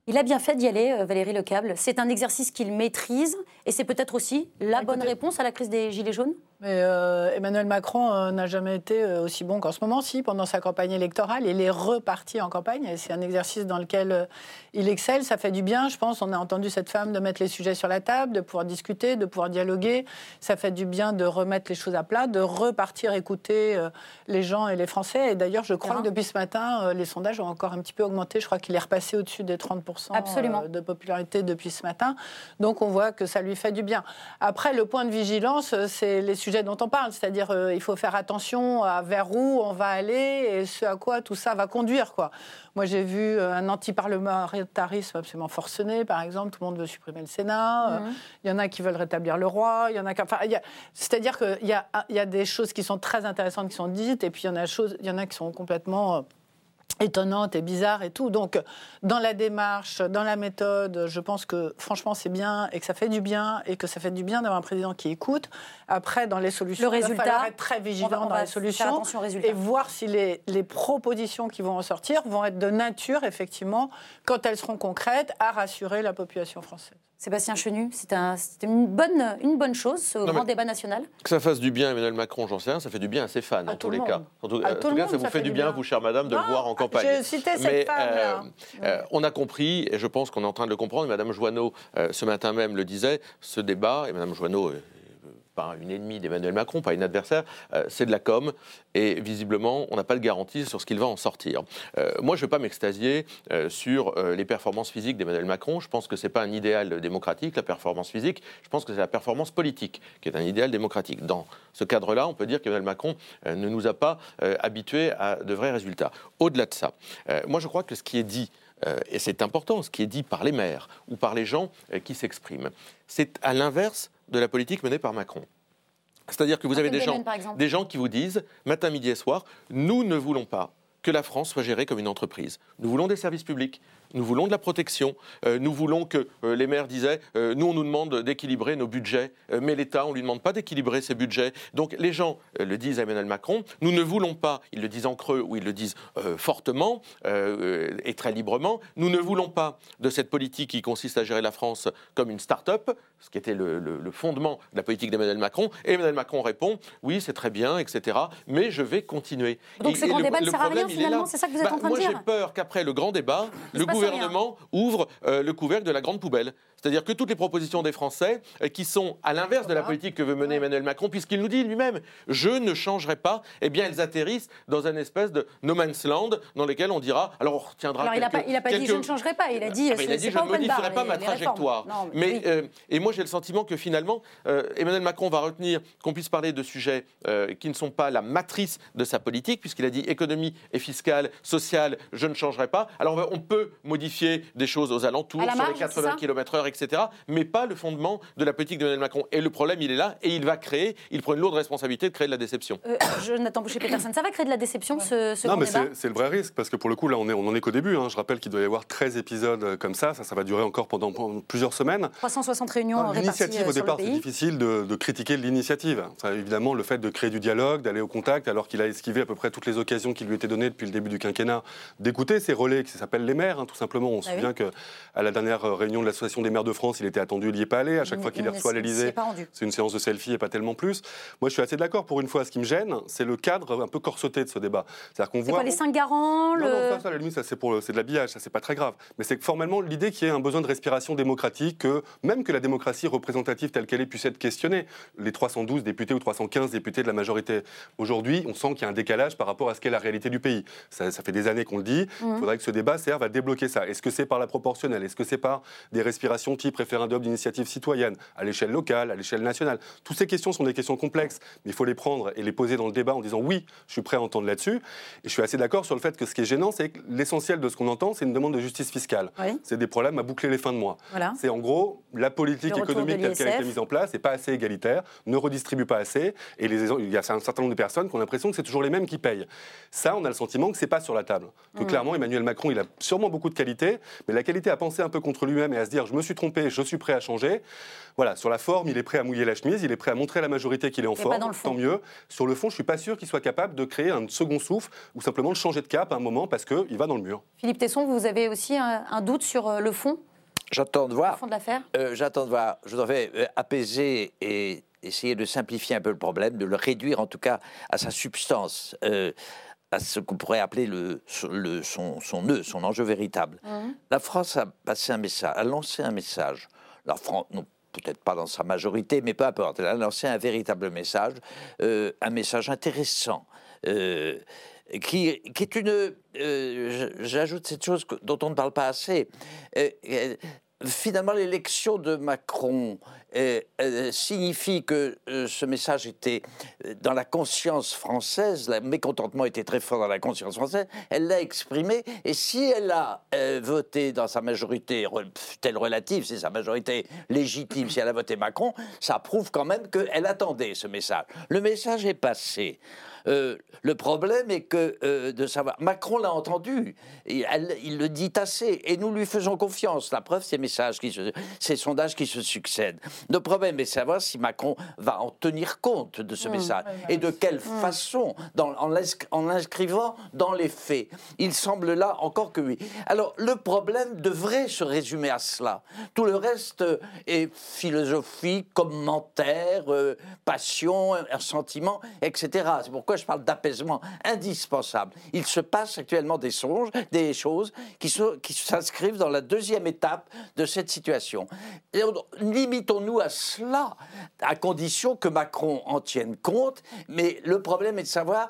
Il a bien fait d'y aller, euh, Valérie Lecable. C'est un exercice qu'il maîtrise et c'est peut-être aussi la bonne réponse à la crise des Gilets jaunes mais euh, Emmanuel Macron euh, n'a jamais été euh, aussi bon qu'en ce moment. Si, pendant sa campagne électorale, il est reparti en campagne. Et c'est un exercice dans lequel il excelle. Ça fait du bien, je pense. On a entendu cette femme de mettre les sujets sur la table, de pouvoir discuter, de pouvoir dialoguer. Ça fait du bien de remettre les choses à plat, de repartir écouter les gens et les Français. Et d'ailleurs, je crois que depuis ce matin, les sondages ont encore un petit peu augmenté. Je crois qu'il est repassé au-dessus des 30% de popularité depuis ce matin. Donc on voit que ça lui fait du bien. Après, le point de vigilance, c'est les sujets sujet dont on parle, c'est-à-dire euh, il faut faire attention à vers où on va aller et ce à quoi tout ça va conduire. Quoi. Moi, j'ai vu euh, un antiparlementarisme absolument forcené, par exemple, tout le monde veut supprimer le Sénat, Mhm. il y en a qui veulent rétablir le roi, il y en a qui... Enfin, a- c'est-à-dire qu'il y a, y a des choses qui sont très intéressantes qui sont dites, et puis il y en a, choses, il y en a qui sont complètement... étonnantes et bizarres et tout. Donc, dans la démarche, dans la méthode, je pense que franchement, c'est bien et que ça fait du bien et que ça fait du bien d'avoir un président qui écoute. Après, dans les solutions, Le il va résultat, falloir être très vigilant va- dans les solutions résultat. et voir si les, les propositions qui vont en sortir vont être de nature, effectivement, quand elles seront concrètes, à rassurer la population française. Sébastien Chenu, c'est un- une, bonne, une bonne chose, ce Non, grand débat national. Que ça fasse du bien à Emmanuel Macron, j'en sais rien, ça fait du bien à ses fans, À en tous le les cas. En tout, À tout tout le cas, monde, ça vous fait du bien, vous, chère madame, de Non, le voir en campagne. j'ai cité cette Mais, femme-là. euh, on a compris, et je pense qu'on est en train de le comprendre, et Madame Joanneau, euh, ce matin même, le disait, ce débat, et Madame Joanneau, euh, une ennemie d'Emmanuel Macron, pas une adversaire, euh, c'est de la com, et visiblement, on n'a pas de garantie sur ce qu'il va en sortir. Euh, moi, je ne vais pas m'extasier euh, sur les performances physiques d'Emmanuel Macron. Je pense que ce n'est pas un idéal démocratique, la performance physique. Je pense que c'est la performance politique qui est un idéal démocratique. Dans ce cadre-là, on peut dire qu'Emmanuel Macron ne nous a pas habitués à de vrais résultats. Au-delà de ça, moi, je crois que ce qui est dit et c'est important, ce qui est dit par les maires ou par les gens qui s'expriment, c'est à l'inverse de la politique menée par Macron. C'est-à-dire que vous avez gens, des gens qui vous disent, matin, midi et soir, nous ne voulons pas que la France soit gérée comme une entreprise. Nous voulons des services publics, nous voulons de la protection, euh, nous voulons que euh, les maires disaient, euh, nous on nous demande d'équilibrer nos budgets, mais l'État on ne lui demande pas d'équilibrer ses budgets. Donc les gens le disent à Emmanuel Macron, nous ne voulons pas, ils le disent en creux ou ils le disent fortement et très librement, nous ne voulons pas de cette politique qui consiste à gérer la France comme une start-up, ce qui était le, le- le fondement de la politique d'Emmanuel Macron. Et Emmanuel Macron répond, oui c'est très bien, etc., mais je vais continuer. Donc Et- ce et grand le- débat ne sert à rien finalement, c'est ça que vous êtes Bah, en train de moi, dire j'ai peur qu'après le grand débat, le passe gouvernement ouvre euh, le couvercle de la grande poubelle. C'est-à-dire que toutes les propositions des Français, euh, qui sont à l'inverse de la politique que veut mener Emmanuel Macron, puisqu'il nous dit lui-même, je ne changerai pas, eh bien elles atterrissent dans un espèce de no man's land dans lequel on dira, alors on retiendra Alors il n'a pas, il a pas dit je ne changerai pas, il a dit ah, il a dit je ne bar, modifierai pas les- ma trajectoire. Non, mais oui. euh, et moi j'ai le sentiment que finalement euh, Emmanuel Macron va retenir qu'on puisse parler de sujets euh, qui ne sont pas la matrice de sa politique, puisqu'il a dit économie et fiscale, sociale, je ne changerai pas. Alors on peut modifier des choses aux alentours, sur les c'est 80 ça km/h, etc. Mais pas le fondement de la politique d'Emmanuel Macron. Et le problème, il est là, et il va créer, il prend une lourde responsabilité de créer de la déception. Euh, Jonathan Boucher-Peterson, ça va créer de la déception ce, ce Non, mais c'est le vrai risque, parce que pour le coup, là, on, est, on en est qu'au début. hein. Je rappelle qu'il doit y avoir 13 épisodes euh, comme ça. Ça, ça va durer encore pendant, pendant plusieurs semaines. 360 réunions Non, réparties L'initiative, euh, au départ, c'est difficile de, de critiquer l'initiative. Évidemment, le fait de créer du dialogue, d'aller au contact, alors qu'il a esquivé à peu près toutes les occasions qui lui étaient données depuis le début du quinquennat, d'écouter ces relais qui s'appellent les maires, hein, tout simplement. On se Ah oui. souvient qu'à la dernière euh, réunion de l'Association des maires de France, il était attendu, il n'y est pas allé. À chaque Il- fois qu'il ne reçoit pas rendu. c'est une séance de selfie et pas tellement plus. Moi, je suis assez d'accord. Pour une fois, ce qui me gêne, c'est le cadre un peu corseté de ce débat. C'est-à-dire qu'on voit. quoi les cinq garants Non, le- non, ça, ça, à la limite, ça, c'est pour le- c'est de l'habillage, ça, c'est pas très grave. Mais c'est que formellement, l'idée qu'il y ait un besoin de respiration démocratique, que même que la démocratie représentative telle qu'elle est puisse être questionnée. Les 312 députés ou 315 députés de la majorité, aujourd'hui, on sent qu'il y a un décalage par rapport à ce qu'est la réalité du pays. Ça, ça fait des années qu'on le dit. Il Mhm. faudrait que ce débat serve à débloquer ça. Est-ce que c'est par la proportionnelle? Est-ce que c'est par des respirations type référendum d'initiative citoyenne, à l'échelle locale, à l'échelle nationale Toutes ces questions sont des questions complexes, mais il faut les prendre et les poser dans le débat en disant oui, je suis prêt à entendre là-dessus. Et je suis assez d'accord sur le fait que ce qui est gênant, c'est que l'essentiel de ce qu'on entend, c'est une demande de justice fiscale. Oui. C'est des problèmes à boucler les fins de mois. Voilà. C'est en gros la politique économique telle qu'elle a été mise en place n'est pas assez égalitaire, ne redistribue pas assez, et les, il y a un certain nombre de personnes qui ont l'impression que c'est toujours les mêmes qui payent. Ça, on a le sentiment que c'est pas sur la table. Que Mm. clairement, Emmanuel Macron, il a sûrement beaucoup de qualités, mais la qualité à penser un peu contre lui-même et à se dire je me suis trompé, je suis prêt à changer. Voilà, sur la forme, il est prêt à mouiller la chemise, il est prêt à montrer à la majorité qu'il est en forme, le tant mieux. Sur le fond, je suis pas sûr qu'il soit capable de créer un second souffle ou simplement de changer de cap à un moment parce qu'il va dans le mur. Philippe Tesson, vous avez aussi un, un doute sur euh, le fond, J'attends de le voir. fond de l'affaire? Euh, J'attends de voir. Je voudrais euh, apaiser et essayer de simplifier un peu le problème, de le réduire en tout cas à sa substance, euh, à ce qu'on pourrait appeler le, le- son, son nœud, son enjeu véritable. Mhm. La France a passé un message, a lancé un message. La France, non, peut-être pas dans sa majorité, mais peu importe. Elle a lancé un véritable message, euh, un message intéressant. euh, qui, qui est une. euh, J'ajoute cette chose dont on ne parle pas assez. Euh, finalement, l'élection de Macron euh, euh, signifie que euh, ce message était dans la conscience française, le mécontentement était très fort dans la conscience française, elle l'a exprimé, et si elle a voté dans sa majorité telle relative, c'est sa majorité légitime, si elle a voté Macron, ça prouve quand même qu'elle attendait ce message. Le message est passé. Euh, le problème est que euh, de savoir. Macron l'a entendu, et elle- il le dit assez, et nous lui faisons confiance. La preuve, ces messages, qui se- ces sondages qui se succèdent. Le problème est de savoir si Macron va en tenir compte de ce message et de quelle façon, dans- en l'inscri- en l'inscrivant dans les faits. Il semble là encore que oui. Alors le problème devrait se résumer à cela. Tout le reste euh, est philosophie, commentaire, euh, passion, sentiment, etc. C'est pourquoi je parle d'apaisement indispensable. Il se passe actuellement des songes, des choses qui qui s'inscrivent dans la deuxième étape de cette situation. Et on- Limitons-nous à cela, à condition que Macron en tienne compte. Mais le problème est de savoir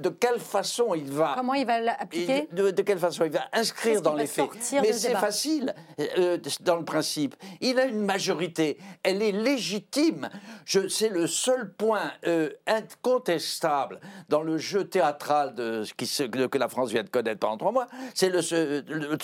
de quelle façon il va Comment il va l'appliquer de, de quelle façon il va inscrire dans les faits Mais c'est facile euh, dans le principe. Il a une majorité, elle est légitime. C'est le seul point euh, incontestable dans le jeu théâtral de, qui que la France vient de connaître pendant trois mois. C'est le, ce- le- le-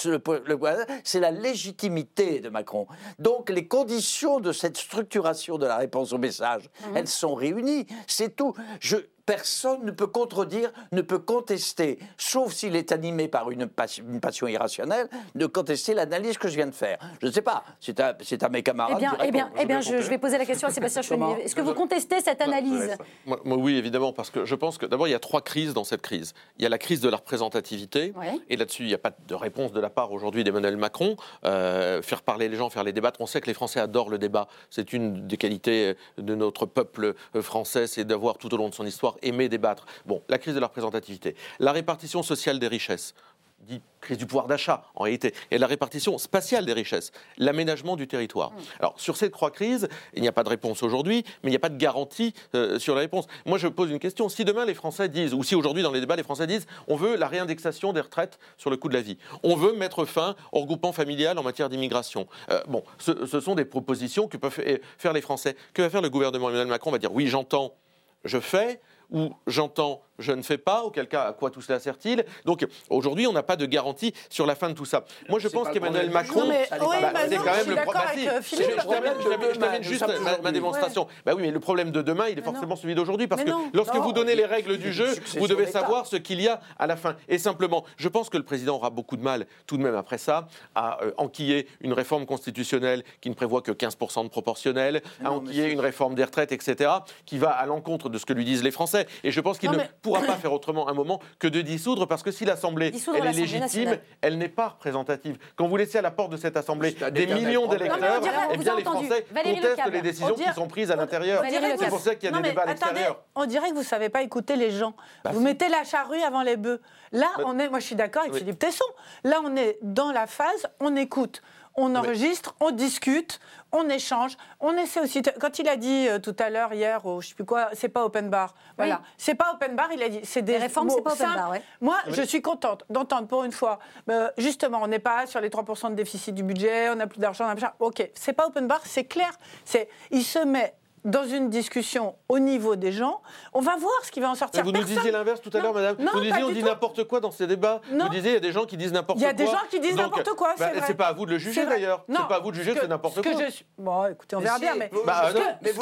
le- le- c'est la légitimité de Macron. Donc les conditions de cette structuration de la réponse au message, Mhm. elles sont réunies. C'est tout. Je, Personne ne peut contredire, ne peut contester, sauf s'il est animé par une passion, une passion irrationnelle, de contester l'analyse que je viens de faire. Je ne sais pas, c'est à, mes camarades. Eh bien, eh bien, eh bien je, je vais poser la question à Sébastien Chenier. Est-ce que vous contestez cette analyse Moi, moi, oui, évidemment, parce que je pense que d'abord, il y a trois crises dans cette crise. Il y a la crise de la représentativité, Ouais. et là-dessus, il n'y a pas de réponse de la part aujourd'hui d'Emmanuel Macron. Euh, faire parler les gens, faire les débattre. On sait que les Français adorent le débat. C'est une des qualités de notre peuple euh, français, c'est d'avoir tout au long de son histoire aimé débattre. Bon, la crise de la représentativité. La répartition sociale des richesses dit crise du pouvoir d'achat en réalité, et la répartition spatiale des richesses, l'aménagement du territoire. Alors sur ces trois crises, il n'y a pas de réponse aujourd'hui, mais il n'y a pas de garantie euh, sur la réponse. Moi je pose une question, si demain les Français disent, ou si aujourd'hui dans les débats les Français disent, on veut la réindexation des retraites sur le coût de la vie, on veut mettre fin au regroupement familial en matière d'immigration, Euh, bon, ce, ce sont des propositions que peuvent fa- faire les Français. Que va faire le gouvernement? Emmanuel Macron va dire, oui j'entends, je fais, ou j'entends, je ne fais pas, auquel cas, à quoi tout cela sert-il? Donc aujourd'hui, on n'a pas de garantie sur la fin de tout ça. Moi, je pense qu'Emmanuel Macron, jour. Non, mais- oui, bah c'est quand je même suis le problème. avec, Bah, euh, si, je- je termine- je je juste ma- ma, démonstration. Bah oui, mais le problème de demain, il est forcément celui d'aujourd'hui, parce Mais que non, lorsque non. vous donnez les règles du jeu, vous devez savoir ce qu'il y a à la fin. Et simplement, je pense que le président aura beaucoup de mal, tout de même après ça, à euh, enquiller une réforme constitutionnelle qui ne prévoit que 15% de proportionnel, à enquiller une réforme des retraites, etc., qui va à l'encontre de ce que lui disent les Français. Et je pense qu'il ne mais- pourra pas faire autrement un moment que de dissoudre, parce que si l'Assemblée elle est légitime, nationale. elle n'est pas représentative. Quand vous laissez à la porte de cette Assemblée des millions d'électeurs, on dirait- eh vous bien les. Français Valérie contestent les décisions On dirait- qui sont prises à l'intérieur. C'est pour ça qu'il y a Non, des débats à l'extérieur. on dirait que vous ne savez pas écouter les gens. vous mettez la charrue avant les bœufs. Là, on est, moi je suis d'accord avec Oui. Philippe Tesson. Là, on est dans la phase, on écoute, on enregistre, on discute, on échange, on essaie aussi. Quand il a dit euh, tout à l'heure, hier, ou je sais plus quoi, c'est pas open bar. Voilà, c'est pas open bar, il a dit. C'est des Les réformes, c'est pas open simples. bar, ouais. Moi, je suis contente d'entendre pour une fois. euh, justement, on n'est pas sur les 3% de déficit du budget, on n'a plus d'argent, on a plus d'argent. Ok, c'est pas open bar, c'est clair. C'est, il se met dans une discussion au niveau des gens. On va voir ce qui va en Mais sortir. vous nous disiez l'inverse tout à l'heure, madame. non, vous pas disiez on dit n'importe quoi dans ces débats. Non. Vous disiez il y a des gens qui disent n'importe Il quoi. y a des gens qui disent n'importe quoi, bah, c'est vrai. C'est pas à vous de le juger d'ailleurs. Non, C'est pas à vous de juger que c'est n'importe quoi. je Bon, écoutez, on Mais verra bien. Mais vous- Bah, ce que- mais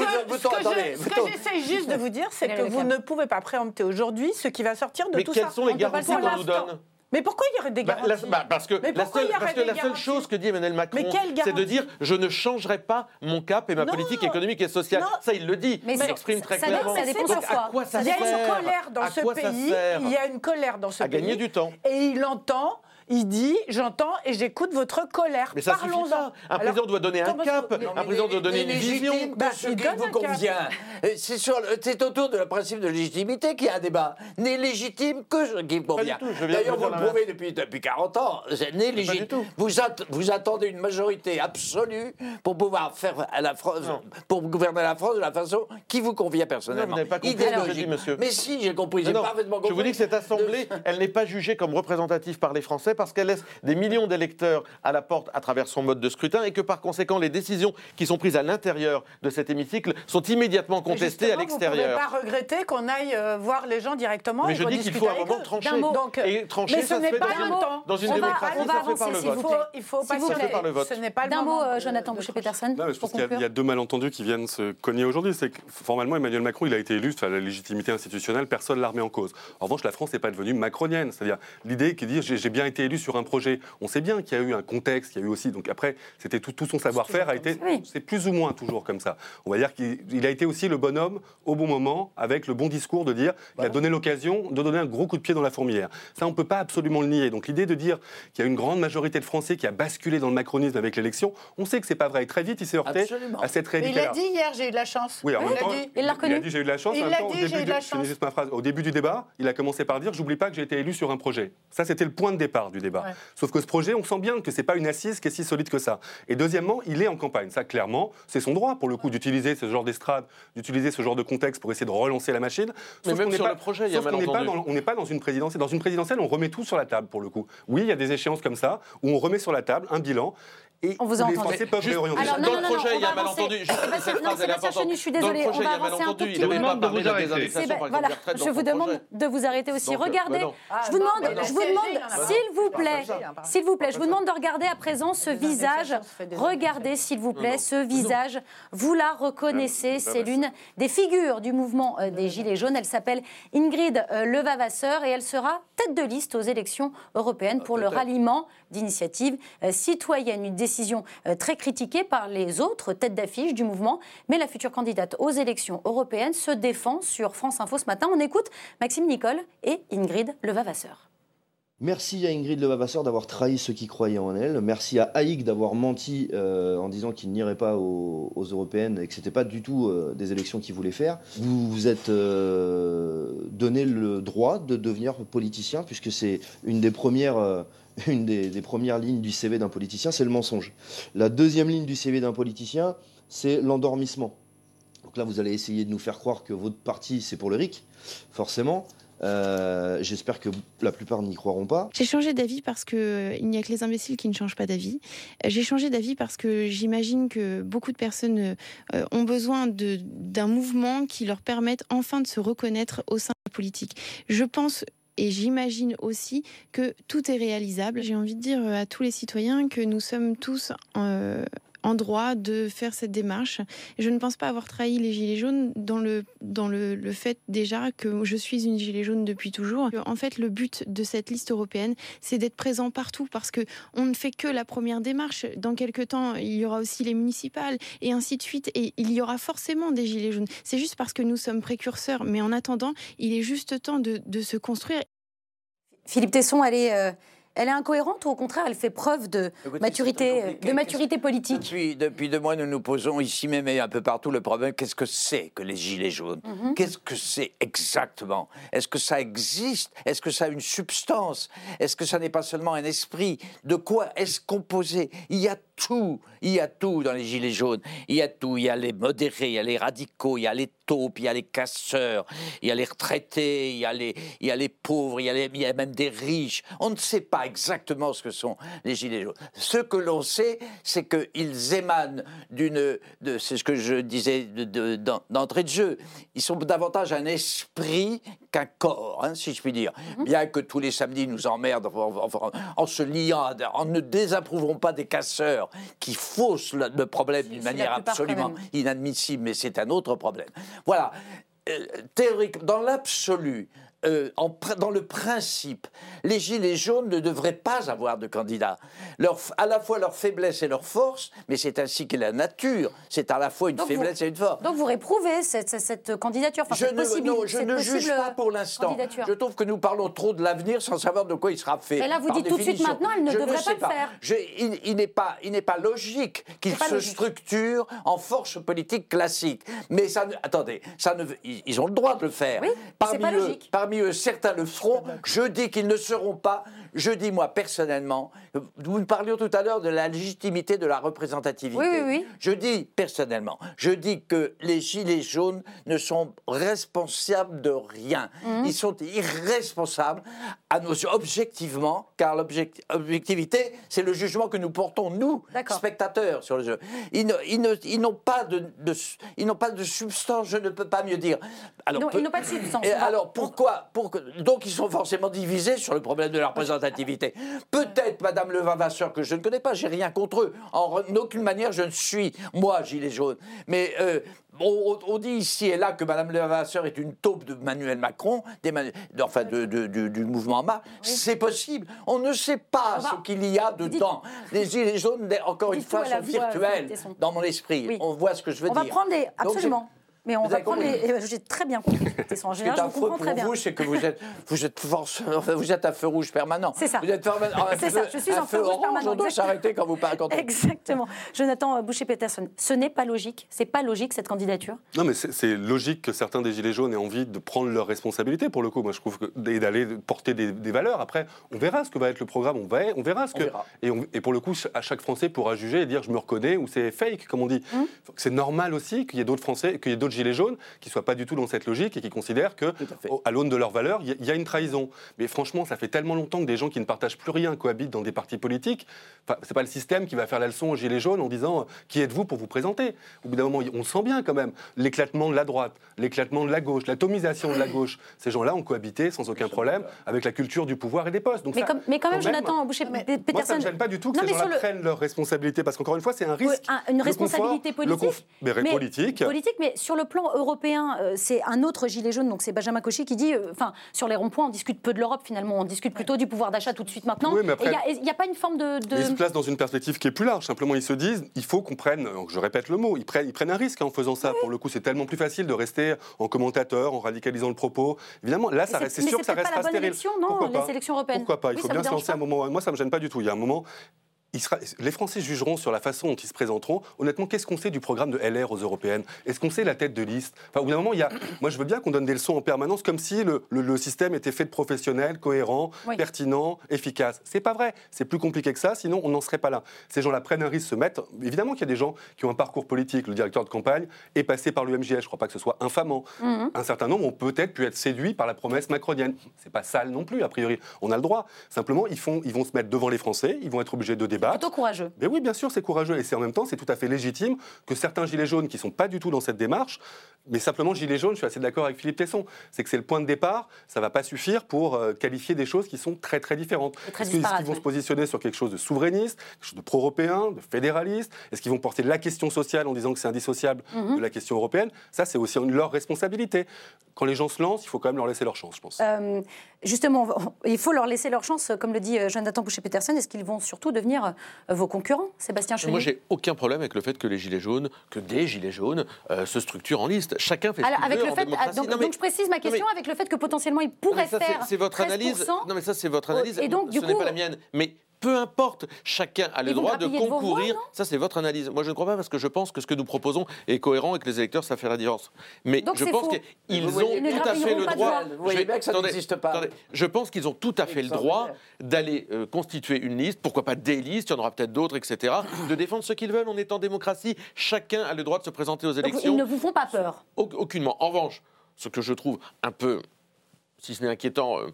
j'essaie juste de vous dire, c'est que vous ne pouvez pas préempter aujourd'hui ce qui va sortir de Mais tout quelles ça. sont les On peut pas le garanties qu'on nous donne Mais pourquoi il y aurait des Bah, garanties la- bah, parce que, Mais la pourquoi seule, il y parce que la seule chose que dit Emmanuel Macron, c'est de dire je ne changerai pas mon cap et ma Non. politique économique et sociale. Non. Ça, il le dit. Mais il ça- l'exprime très ça clairement. dépend- ça dépend Donc, sur quoi. à quoi ça Il y a une colère dans À ce pays. Il y a une colère dans ce À pays. gagner du temps. Et il entend, il dit j'entends et j'écoute votre colère. Mais ça suffit Parlons-en. pas. Un Alors, président doit donner un cap, un président doit donner une vision. Bah, ce il qui vous convient. Euh, C'est sur le- c'est autour de la principe de légitimité qu'il y a un débat. N'est légitime que ce qui me convient. tout, D'ailleurs, vous vous le prouvez depuis, depuis 40 ans. C'est du légitime. tout. Vous, at- vous attendez une majorité absolue pour pouvoir faire à la France, Non. pour gouverner la France de la façon qui vous convient Non, personnellement. vous n'avez pas compris ce que je dis, monsieur. Mais si, j'ai compris, Non, j'ai non, parfaitement compris. je vous dis que cette assemblée, elle n'est pas jugée comme représentative par les Français parce qu'elle laisse des millions d'électeurs à la porte à travers son mode de scrutin et que par conséquent, les décisions qui sont prises à l'intérieur de cet hémicycle sont immédiatement contestées à l'extérieur. Vous ne pouvez pas regretter qu'on aille euh, voir les gens directement Mais et je dis qu'il faut un moment trancher. Donc, euh, et trancher, mais ce ça se n'est fait pas dans le une- temps. Dans une On va- démocratie, on va ça se fait par avancer, s'il Il faut, il faut par le vote. Ce n'est pas le D'un mot, euh, Jonathan Boucher-Peterson, Non, mais je pour pense qu'il y a- conclure. il y, a deux malentendus qui viennent se cogner aujourd'hui. C'est que formellement, Emmanuel Macron, il a été élu, enfin, la légitimité institutionnelle, personne ne la remet en cause. En revanche, la France n'est pas devenue macronienne. C'est-à-dire l'idée qui dit j'ai bien été élu sur un projet. On sait bien qu'il y a eu un contexte, qu'il y a eu aussi. Donc après, c'était tout, tout son savoir-faire a été. Oui. C'est plus ou moins toujours comme ça. On va dire qu'il il a été aussi le bonhomme au bon moment, avec le bon discours de dire il a donné l'occasion de donner un gros coup de pied dans la fourmilière. Ça, on ne peut pas absolument le nier. Donc l'idée de dire qu'il y a une grande majorité de Français qui a basculé dans le macronisme avec l'élection, on sait que c'est pas vrai. Et très vite, il s'est heurté Absolument. à cette Mais il l'a dit hier, j'ai eu de la chance. Oui, même l'a temps, dit. Il l'a il a reconnu dit j'ai eu de la chance. Il l'a dit, j'ai eu de la je finis chance. juste ma phrase. Au début du débat, il a commencé par dire j'oublie pas que j'ai été élu sur un projet. Ça, c'était le point de départ du débat. Ouais. Sauf que ce projet, on sent bien que c'est pas une assise qui est si solide que ça. Et deuxièmement, il est en campagne. Ça, clairement, c'est son droit pour le coup d'utiliser ce genre d'estrade, d'utiliser ce genre de contexte pour essayer de relancer la machine. Mais Sauf même sur pas- le projet, il y a sauf qu'on n'est pas malentendu. dans- on n'est pas dans une présidentielle. Dans une présidentielle, on remet tout sur la table pour le coup. Oui, il y a des échéances comme ça où on remet sur la table un bilan. Et On vous a les entendu. Français peuvent réorienter. Alors, Dans non, le non, non, projet, il y a malentendu. Juste Sébastien- non, Sébastien. Chenu, je suis Dans le désolée, projet, on il va avancer un tout Il petit peu. pas de parlé de la par voilà, je dans vous demande projet. de vous arrêter aussi. Donc, euh, Regardez, bah. Ah, je vous demande, je vous CSG, demande, il pas. s'il vous Pas plaît, s'il vous plaît, je vous demande de regarder à présent ce visage. Regardez, s'il vous plaît, ce visage. Vous la reconnaissez, c'est l'une des figures du mouvement euh, des Gilets jaunes. Elle s'appelle Ingrid euh, Levavasseur et elle sera tête de liste aux élections européennes pour le ralliement d'initiatives citoyennes. Une décision euh, très critiquée par les autres têtes d'affiche du mouvement. Mais la future candidate aux élections européennes se défend sur France Info ce matin. On écoute Maxime Nicole et Ingrid Levavasseur. Merci à Ingrid Levavasseur d'avoir trahi ceux qui croyaient en elle. Merci à Haïk d'avoir menti euh, en disant qu'il n'irait pas aux, aux européennes et que c'était pas du tout euh, des élections qu'il voulait faire. Vous vous êtes euh, donné le droit de devenir politicien puisque c'est une des premières. une des, premières lignes du CV d'un politicien, c'est le mensonge. La deuxième ligne du CV d'un politicien, c'est l'endormissement. Donc là, vous allez essayer de nous faire croire que votre parti, c'est pour le RIC, forcément. Euh, J'espère que la plupart n'y croiront pas. J'ai changé d'avis parce que euh, n'y a que les imbéciles qui ne changent pas d'avis. Euh, J'ai changé d'avis parce que j'imagine que beaucoup de personnes ont besoin d'un mouvement qui leur permette enfin de se reconnaître au sein de la politique. Je pense et j'imagine aussi que tout est réalisable. J'ai envie de dire euh, à tous les citoyens que nous sommes tous euh, en droit de faire cette démarche. Je ne pense pas avoir trahi les Gilets jaunes dans le, dans le, le fait déjà que je suis une Gilet jaune depuis toujours. En fait, le but de cette liste européenne, c'est d'être présent partout parce que on ne fait que la première démarche. Dans quelques temps, il y aura aussi les municipales et ainsi de suite. Et il y aura forcément des Gilets jaunes. C'est juste parce que nous sommes précurseurs. Mais en attendant, il est juste temps de, de se construire. Philippe Tesson, est, euh, elle est incohérente ou au contraire, elle fait preuve de Écoutez, maturité, de maturité politique? Depuis, depuis deux mois, nous nous posons ici même et un peu partout le problème qu'est-ce que c'est que les gilets jaunes? Mhm. Qu'est-ce que c'est exactement? Est-ce que ça existe? Est-ce que ça a une substance? Est-ce que ça n'est pas seulement un esprit? De quoi est-ce composé? Il y a tout, il y a tout dans les gilets jaunes. Il y a tout. Il y a les modérés, il y a les radicaux, il y a les taupes, il y a les casseurs, il y a les retraités, il y a les, il y a les pauvres, il y a, les- il y a même des riches. On ne sait pas exactement ce que sont les gilets jaunes. Ce que l'on sait, c'est qu'ils émanent d'une, c'est ce que je disais de- de- d'en- d'entrée de jeu. Ils sont davantage un esprit qu'un corps, hein, si je puis dire. Bien que tous les samedis nous emmerdent en, en- en se liant, en ne désapprouveront pas des casseurs qui faussent le, le problème d'une manière absolument inadmissible, mais c'est un autre problème. Voilà. Euh, théorique, dans l'absolu, euh, en dans le principe, les Gilets jaunes ne devraient pas avoir de candidats. Leur, à la fois leur faiblesse et leur force, mais c'est ainsi qu'est la nature. C'est à la fois une Donc faiblesse vous- et une force. Donc vous réprouvez cette, cette- cette candidature, enfin Je cette ne, possible- non, je cette ne juge pas pour l'instant. Je trouve que nous parlons trop de l'avenir sans savoir de quoi il sera fait. Et là, vous dites tout de suite maintenant, elle ne Je devrait pas le faire. Je- il il n'est pas, logique qu'il se logique. structure en force politique classique. Mais ça, ne- attendez, ça ne, veut- ils, ils ont le droit de le faire. Oui, parmi pas eux, logique. parmi eux, certains le feront. Je dis qu'ils ne seront pas Je dis, moi, personnellement, vous me parliez tout à l'heure de la légitimité de la représentativité. Oui, oui, oui. Je dis, personnellement, je dis que les Gilets jaunes ne sont responsables de rien. Mhm. Ils sont irresponsables à nos objectivement, car l'objectivité, c'est le jugement que nous portons, nous, spectateurs, sur le jeu. Ils n'ont pas de, de- ils n'ont pas de substance, je ne peux pas mieux dire. Peu- ils n'ont pas de substance. Et alors pourquoi, Donc ils sont forcément divisés sur le problème de la représentativité. Peut-être Madame Levavasseur, que je ne connais pas, j'ai rien contre eux. En aucune manière, je ne suis, moi, gilet jaune. Mais euh, on, on- on dit ici et là que Madame Levavasseur est une taupe de Emmanuel Macron, enfin de- de- du- du mouvement En Marche. C'est possible. On ne sait pas On va- ce qu'il y a dedans. Les gilets jaunes, encore une dites fois, sont virtuels dans mon esprit. Oui. On voit ce que je veux On dire. va prendre. Donc, j'ai- Absolument. Mais on Vous va prendre compris les. J'ai très bien compris. En Ce qui est général, je comprends pour très bien. vous, c'est que vous êtes, vous êtes force, enfin, vous êtes à feu rouge permanent. C'est ça. Vous êtes permanent. un C'est feu- ça, je suis en feu rouge orange, permanent, On doit exactement. s'arrêter quand vous parlez. Quand on- Exactement. Jonathan Boucher-Peterson, ce n'est pas logique. C'est pas logique cette candidature? Non, mais c'est logique que certains des Gilets jaunes aient envie de prendre leurs responsabilités, pour le coup. Moi, je trouve que et d'aller porter des, des valeurs. Après, on verra ce que va être le programme, on, va, on verra ce On que. verra. Et, on- et pour le coup, à chaque Français pourra juger et dire je me reconnais ou c'est fake, comme on dit. Hum. C'est normal aussi qu'il y ait d'autres Français, qu'il y ait d'autres Gilets jaunes qui ne soient pas du tout dans cette logique et qui considèrent que, à, l'aune de leurs valeurs, il y, a- il y a une trahison. Mais franchement, ça fait tellement longtemps que des gens qui ne partagent plus rien cohabitent dans des partis politiques. Enfin, c'est pas le système qui va faire la leçon aux Gilets jaunes en disant euh, qui êtes-vous pour vous présenter? Au bout d'un moment, on sent bien quand même l'éclatement de la droite, l'éclatement de la gauche, l'atomisation de la gauche. Ces gens-là ont cohabité sans aucun problème avec la culture du pouvoir et des postes. Donc Mais, ça, comme- mais quand même, quand même, Jonathan moi, ça ne me gêne pas du tout que Non, ces gens-là le- prennent leurs responsabilités, parce qu'encore une fois, c'est un risque. Un- une Le responsabilité confort, politique. conf- mais politique. Politique, mais sur le plan européen, euh, c'est un autre gilet jaune, donc c'est Benjamin Cauchy qui dit, euh, enfin, sur les ronds-points, on discute peu de l'Europe finalement, on discute plutôt du pouvoir d'achat tout de suite maintenant. Oui, mais après- Et il n'y a, pas une forme de. de- Ils se placent dans une perspective qui est plus large. Simplement, ils se disent, il faut qu'on prenne, donc je répète le mot, ils prennent, ils prennent un risque en faisant ça. Pour le coup, c'est tellement plus facile de rester en commentateur, en radicalisant le propos. Évidemment, là, ça reste, c'est- sûr que ça peut-être pas restera la bonne stérile. élection, non, Pourquoi les pas élections européennes. Pourquoi pas Il Oui, faut bien se lancer à un pas moment. Moi, ça me gêne pas du tout. Il y a un moment. Les Français jugeront sur la façon dont ils se présenteront. Honnêtement, qu'est-ce qu'on sait du programme de LR aux européennes? Est-ce qu'on sait la tête de liste? Enfin, Au bout d'un moment, il y a, moi je veux bien qu'on donne des leçons en permanence comme si le, le- le système était fait de professionnels, cohérents, Oui. pertinents, efficaces. C'est pas vrai. C'est plus compliqué que ça, sinon on n'en serait pas là. Ces gens-là prennent un risque, se mettent. Évidemment qu'il y a des gens qui ont un parcours politique. Le directeur de campagne est passé par l'UMJS. Je ne crois pas que ce soit infamant. Mhm. Un certain nombre ont peut-être pu être séduits par la promesse macronienne. C'est pas sale non plus, a priori. On a le droit. Simplement, ils, font, ils vont se mettre devant les Français, ils vont être obligés de débattre. Plutôt courageux. Mais oui, bien sûr, c'est courageux. Et c'est en même temps, c'est tout à fait légitime que certains gilets jaunes qui ne sont pas du tout dans cette démarche, mais simplement gilets jaunes, je suis assez d'accord avec Philippe Tesson, c'est que c'est le point de départ, ça ne va pas suffire pour euh, qualifier des choses qui sont très très différentes. Est-ce qu'ils vont oui. se positionner sur quelque chose de souverainiste, quelque chose de pro-européen, de fédéraliste? Est-ce qu'ils vont porter la question sociale en disant que c'est indissociable Mhm. de la question européenne? Ça, c'est aussi leur responsabilité. Quand les gens se lancent, il faut quand même leur laisser leur chance, je pense. Euh, justement, il faut leur laisser leur chance, comme le dit euh, Jonathan Boucher-Peterson. Est-ce qu'ils vont surtout devenir euh, vos concurrents, Sébastien Chenier Moi, j'ai aucun problème avec le fait que les gilets jaunes, que des gilets jaunes, euh, se structurent en liste. Chacun fait ce Alors, qu'il avec veut le en fait, démocratie. ah, donc, Non, mais- donc je précise ma non, question mais- avec le fait que potentiellement ils Non, pourraient mais ça, c'est- faire C'est votre 13%. analyse. Non, mais ça, c'est votre analyse. et donc, Ce n'est pas la mienne. Mais peu importe, chacun a le droit de voix, concourir. ça, c'est votre analyse. Moi, je ne crois pas parce que je pense que ce que nous proposons est cohérent et que les électeurs savent faire la différence. Mais Donc je pense qu'ils ont tout à fait le droit. Vous voyez bien que ça attendez, n'existe pas. attendez. Je pense qu'ils ont tout à fait le droit d'aller euh, constituer une liste, pourquoi pas des listes, il y en aura peut-être d'autres, etc., de défendre ce qu'ils veulent. On est en démocratie, chacun a le droit de se présenter aux Donc, élections. ils ne vous font pas peur. Au- Aucunement. En revanche, ce que je trouve un peu, si ce n'est inquiétant, euh,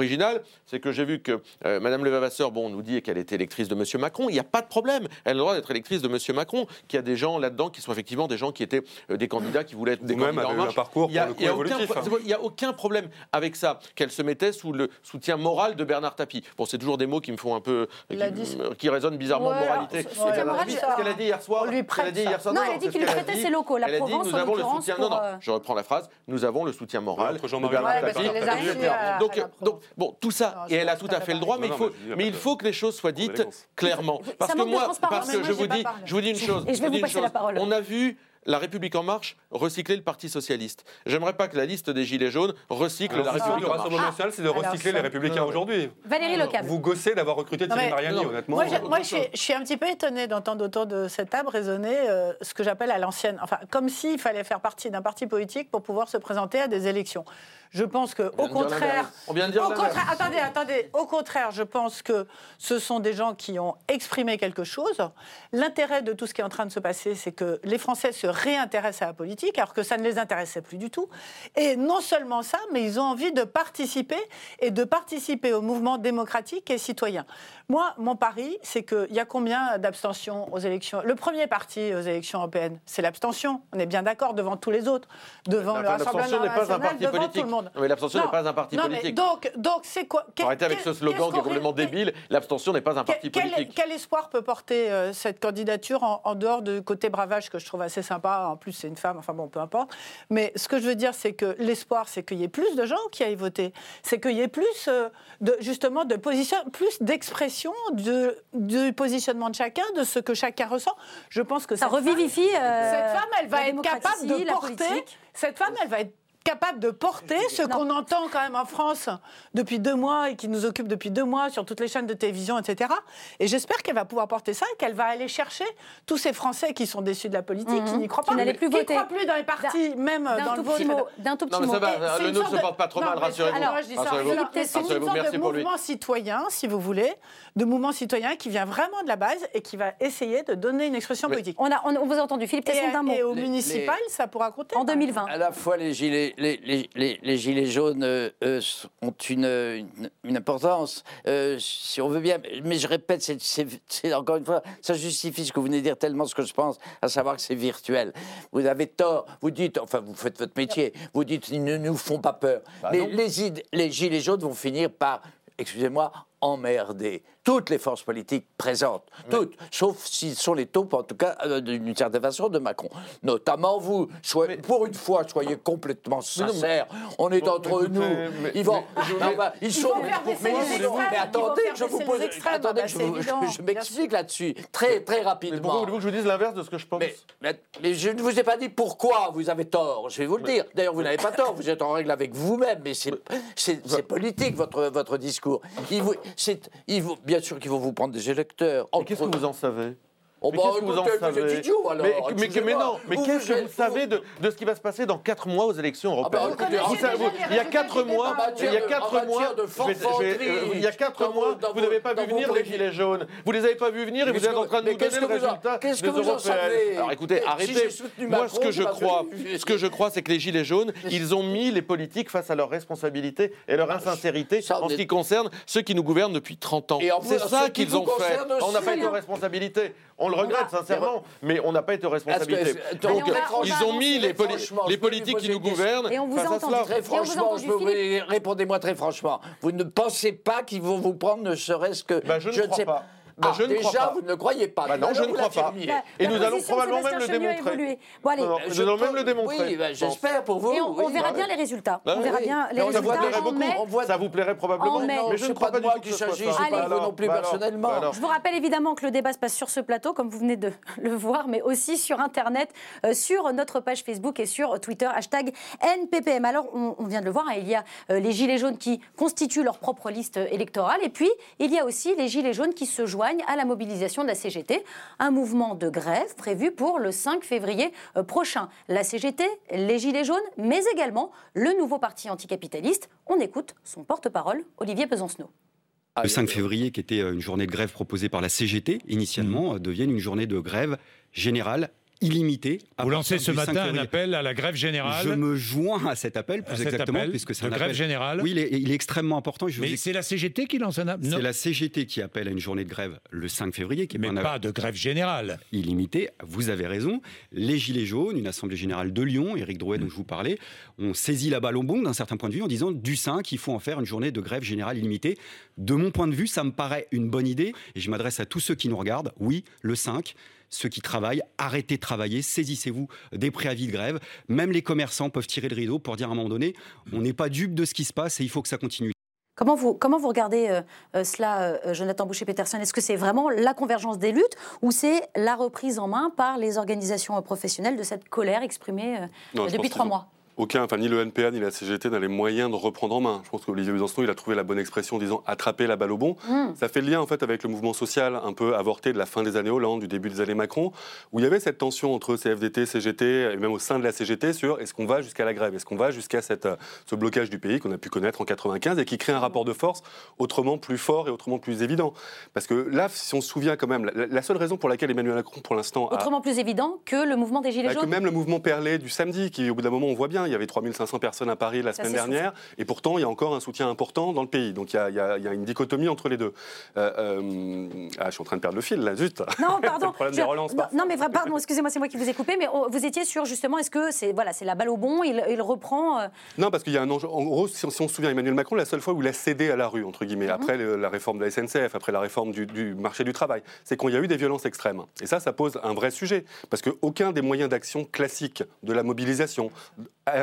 original, c'est que j'ai vu que euh, Madame Levavasseur, bon, nous dit qu'elle était électrice de Monsieur Macron. Il n'y a pas de problème. Elle a le droit d'être électrice de Monsieur Macron. Qu'il y a des gens là-dedans qui sont effectivement des gens qui étaient euh, des candidats qui voulaient être des candidats en marche. parcours, Il y a- pour le coup, il y a aucun évolutif, pro- hein. n'y a aucun problème avec ça, qu'elle se mettait sous le soutien moral de Bernard Tapie. Bon, c'est toujours des mots qui me font un peu. Il a qui, résonnent bizarrement Ouais, moralité. Elle Ce qu'elle a dit hier soir. on lui ce qu'elle a dit ça. hier soir. Non, elle a dit qu'il lui prêtait ses locaux, la Elle a dit, Provence, nous avons le soutien. Non, non, euh, je reprends la phrase. Nous avons le soutien moral de Donc, donc, bon, tout ça, Non, et je elle a tout à fait le droit, mais il faut, mais il faut que les choses soient dites clairement. Parce que moi, parce que moi, je vous dis, je vous dis une chose. Et je vais vous passer la parole. On a vu la République en marche recycler le Parti socialiste. J'aimerais pas que la liste des gilets jaunes recycle Alors, la le République du en marche. Rassemblement national, c'est de Alors, recycler ça- les Républicains aujourd'hui. Valérie Lecable. Vous gossez d'avoir recruté Thierry mais- Mariani, non. honnêtement. Moi, suis, je suis un petit peu étonnée d'entendre autour de cette table raisonner euh, ce que j'appelle à l'ancienne, enfin, comme s'il fallait faire partie d'un parti politique pour pouvoir se présenter à des élections. Je pense que, au contraire, on vient de dire au contraire, attendez, attendez, au contraire, je pense que ce sont des gens qui ont exprimé quelque chose. L'intérêt de tout ce qui est en train de se passer, c'est que les Français se réintéressent à la politique, alors que ça ne les intéressait plus du tout. Et non seulement ça, mais ils ont envie de participer et de participer au mouvement démocratique et citoyen. Moi, mon pari, c'est qu'il y a combien d'abstentions aux élections? Le premier parti aux élections européennes, c'est l'abstention. On est bien d'accord devant tous les autres, devant le Rassemblement national, devant tout le monde. Mais l'abstention n'est pas un parti politique. donc, donc c'est quoi Arrêtez avec ce slogan qui est complètement débile. L'abstention n'est pas un parti politique. Quel, espoir peut porter euh, cette candidature en, dehors du côté bravage que je trouve assez sympa? En plus, c'est une femme. Enfin bon, peu importe. Mais ce que je veux dire, c'est que l'espoir, c'est qu'il y ait plus de gens qui aillent voter. C'est qu'il y ait plus, euh, de, justement, de position, plus d'expression du positionnement de chacun, de ce que chacun ressent. Je pense que ça revivifie. Euh, cette femme, elle va être capable de porter. Cette femme, elle va être capable de porter ce qu'on entend quand même en France depuis deux mois et qui nous occupe depuis deux mois sur toutes les chaînes de télévision, etc. Et j'espère qu'elle va pouvoir porter ça et qu'elle va aller chercher tous ces Français qui sont déçus de la politique, qui mhm. n'y croient pas, qui, plus qui croient plus dans les partis, même dans le vote. D'un tout petit mot. Non, mais ça va, le nôtre ne se porte pas trop mal, rassurez-vous. Alors, je dis ça, c'est une sorte de mouvement citoyen, si vous voulez, de mouvement citoyen qui vient vraiment de la base et qui va essayer de donner une expression politique. On, vous a entendu, Philippe Tesson d'un mot. Et au municipal, ça pourra compter. En 2020. À la fois les gilets les, gilets jaunes euh, ont une, une, importance, euh, si on veut bien. Mais je répète, c'est encore une fois, ça justifie ce que vous venez de dire tellement ce que je pense, à savoir que c'est virtuel. Vous avez tort. Vous dites, enfin, vous faites votre métier. Vous dites, ils ne nous font pas peur. Bah mais les, les gilets jaunes vont finir par, excusez-moi, emmerder toutes les forces politiques présentes, toutes, sauf s'ils sont les taupes, en tout cas, euh, d'une certaine façon, de Macron. Notamment vous, soyez, pour une fois, soyez complètement sincères. On est entre nous. ils vont, ils sont. Mais, attendez, je vous pose. Attendez, je, m'explique là-dessus très très rapidement. Pourquoi voulez-vous que je vous dise l'inverse de ce que je pense mais, je ne vous ai pas dit pourquoi vous avez tort. Je vais vous le dire. D'ailleurs, vous n'avez pas tort. Vous êtes en règle avec vous-même, mais c'est politique votre votre discours. Il vous, vous, bien sûr qu'ils vont vous prendre des électeurs. Qu'est-ce que vous en savez? Oh bah, qu'est-ce que vous en savez idiot, alors, mais, mais, non, mais qu'est-ce que vous savez de, de, ce qui va se passer dans 4 mois aux élections ah bah, européennes vous savez, Il y a 4 mois, il y a 4 mois, il y a 4 mois, vous n'avez pas vu venir les gilets jaunes. Vous les avez pas vu venir et vous êtes en train de nous donner le résultat des européennes. Alors écoutez, arrêtez. Moi, ce que je crois, ce que je crois, c'est que les gilets jaunes, ils ont mis les politiques face à leurs responsabilités et leur insincérité en ce qui concerne ceux qui nous gouvernent depuis 30 ans. C'est ça qu'ils ont fait. On n'a pas été. On le regrette sincèrement, mais on n'a pas été aux responsabilités. Donc, ils ont mis les, politiques qui nous gouvernent et on vous face à cela. Très franchement, répondez-moi très franchement. Vous ne pensez pas qu'ils vont vous prendre ne serait-ce que... Bah, je, ne crois pas. Bah, je ne déjà, crois pas. vous ne croyez pas. Bah non, je ne crois pas. Et nous allons probablement même le démontrer. Bon, allez. nous allons même le démontrer. Oui, bah, j'espère pour vous. Et on, verra bien les résultats. on verra bien les résultats en mai. Ça vous plairait probablement. Mais je ne crois pas du tout qu'il s'agit. Je pas non plus personnellement. Je vous rappelle évidemment que le débat se passe sur ce plateau, comme vous venez de le voir, mais aussi sur Internet, euh, sur notre page Facebook et sur Twitter, hashtag NPPM. Alors, on vient de le voir, hein, il y a euh, les Gilets jaunes qui constituent leur propre liste électorale, et puis il y a aussi les Gilets jaunes qui se joignent à la mobilisation de la CGT, un mouvement de grève prévu pour le 5 février euh, prochain. La CGT, les Gilets jaunes, mais également le nouveau parti anticapitaliste. On écoute son porte-parole, Olivier Besancenot. Le 5 février, qui était euh, une journée de grève proposée par la CGT initialement, mmh. devienne une journée de grève générale illimité. Vous lancez ce matin un appel à la grève générale. Je me joins à cet appel, plus exactement, puisque c'est un grève générale. Oui, il est, extrêmement important. Mais c'est la CGT qui lance un appel. C'est la CGT qui appelle à une journée de grève le 5 février. Qui Mais pas de grève générale. Illimité. Vous avez raison. Les Gilets jaunes, une assemblée générale de Lyon, Éric Drouet dont je vous parlais, ont saisi la balle au bon d'un certain point de vue en disant du 5, il faut en faire une journée de grève générale illimitée. De mon point de vue, ça me paraît une bonne idée. Et je m'adresse à tous ceux qui nous regardent. Oui, le 5 ceux qui travaillent, arrêtez de travailler, saisissez-vous des préavis de grève. Même les commerçants peuvent tirer le rideau pour dire à un moment donné, on n'est pas dupe de ce qui se passe et il faut que ça continue. Comment vous, comment vous regardez euh, euh, cela, euh, Jonathan Boucher-Peterson Est-ce que c'est vraiment la convergence des luttes ou c'est la reprise en main par les organisations professionnelles de cette colère exprimée depuis trois mois? Aucun, enfin ni le NPA ni la CGT n'a les moyens de reprendre en main. Je pense qu'Olivier Besancenot, il a trouvé la bonne expression en disant attraper la balle au bon. Mm. Ça fait le lien en fait avec le mouvement social un peu avorté de la fin des années Hollande, du début des années Macron, où il y avait cette tension entre CFDT, CGT et même au sein de la CGT sur est-ce qu'on va jusqu'à la grève, est-ce qu'on va jusqu'à euh, ce blocage du pays qu'on a pu connaître en 95 et qui crée un rapport de force autrement plus fort et autrement plus évident. Parce que là, si on se souvient quand même, la, la seule raison pour laquelle Emmanuel Macron pour l'instant a Autrement plus évident que le mouvement des Gilets bah, que jaunes. même le mouvement perlé du samedi, qui au bout d'un moment on voit bien, il y avait 3500 personnes à Paris la Ça semaine dernière, et pourtant il y a encore un soutien important dans le pays. Donc il y a, il y a- il y a une dichotomie entre les deux. Euh, euh, ah, je suis en train de perdre le fil là, zut. Non, pardon. problème Je- relances. non, parfois. non, mais pardon, excusez-moi, c'est moi qui vous ai coupé, mais oh, vous étiez sur justement, est-ce que c'est voilà, c'est la balle au bon, il, il reprend. euh, Non, parce qu'il y a un enjeu. En gros, si on, si on se souvient, Emmanuel Macron, la seule fois où il a cédé à la rue, entre guillemets, Mhm. après le- la réforme de la SNCF, après la réforme du, du marché du travail, c'est quand il y a eu des violences extrêmes. Et ça, ça pose un vrai sujet. Parce qu'aucun des moyens d'action classiques de la mobilisation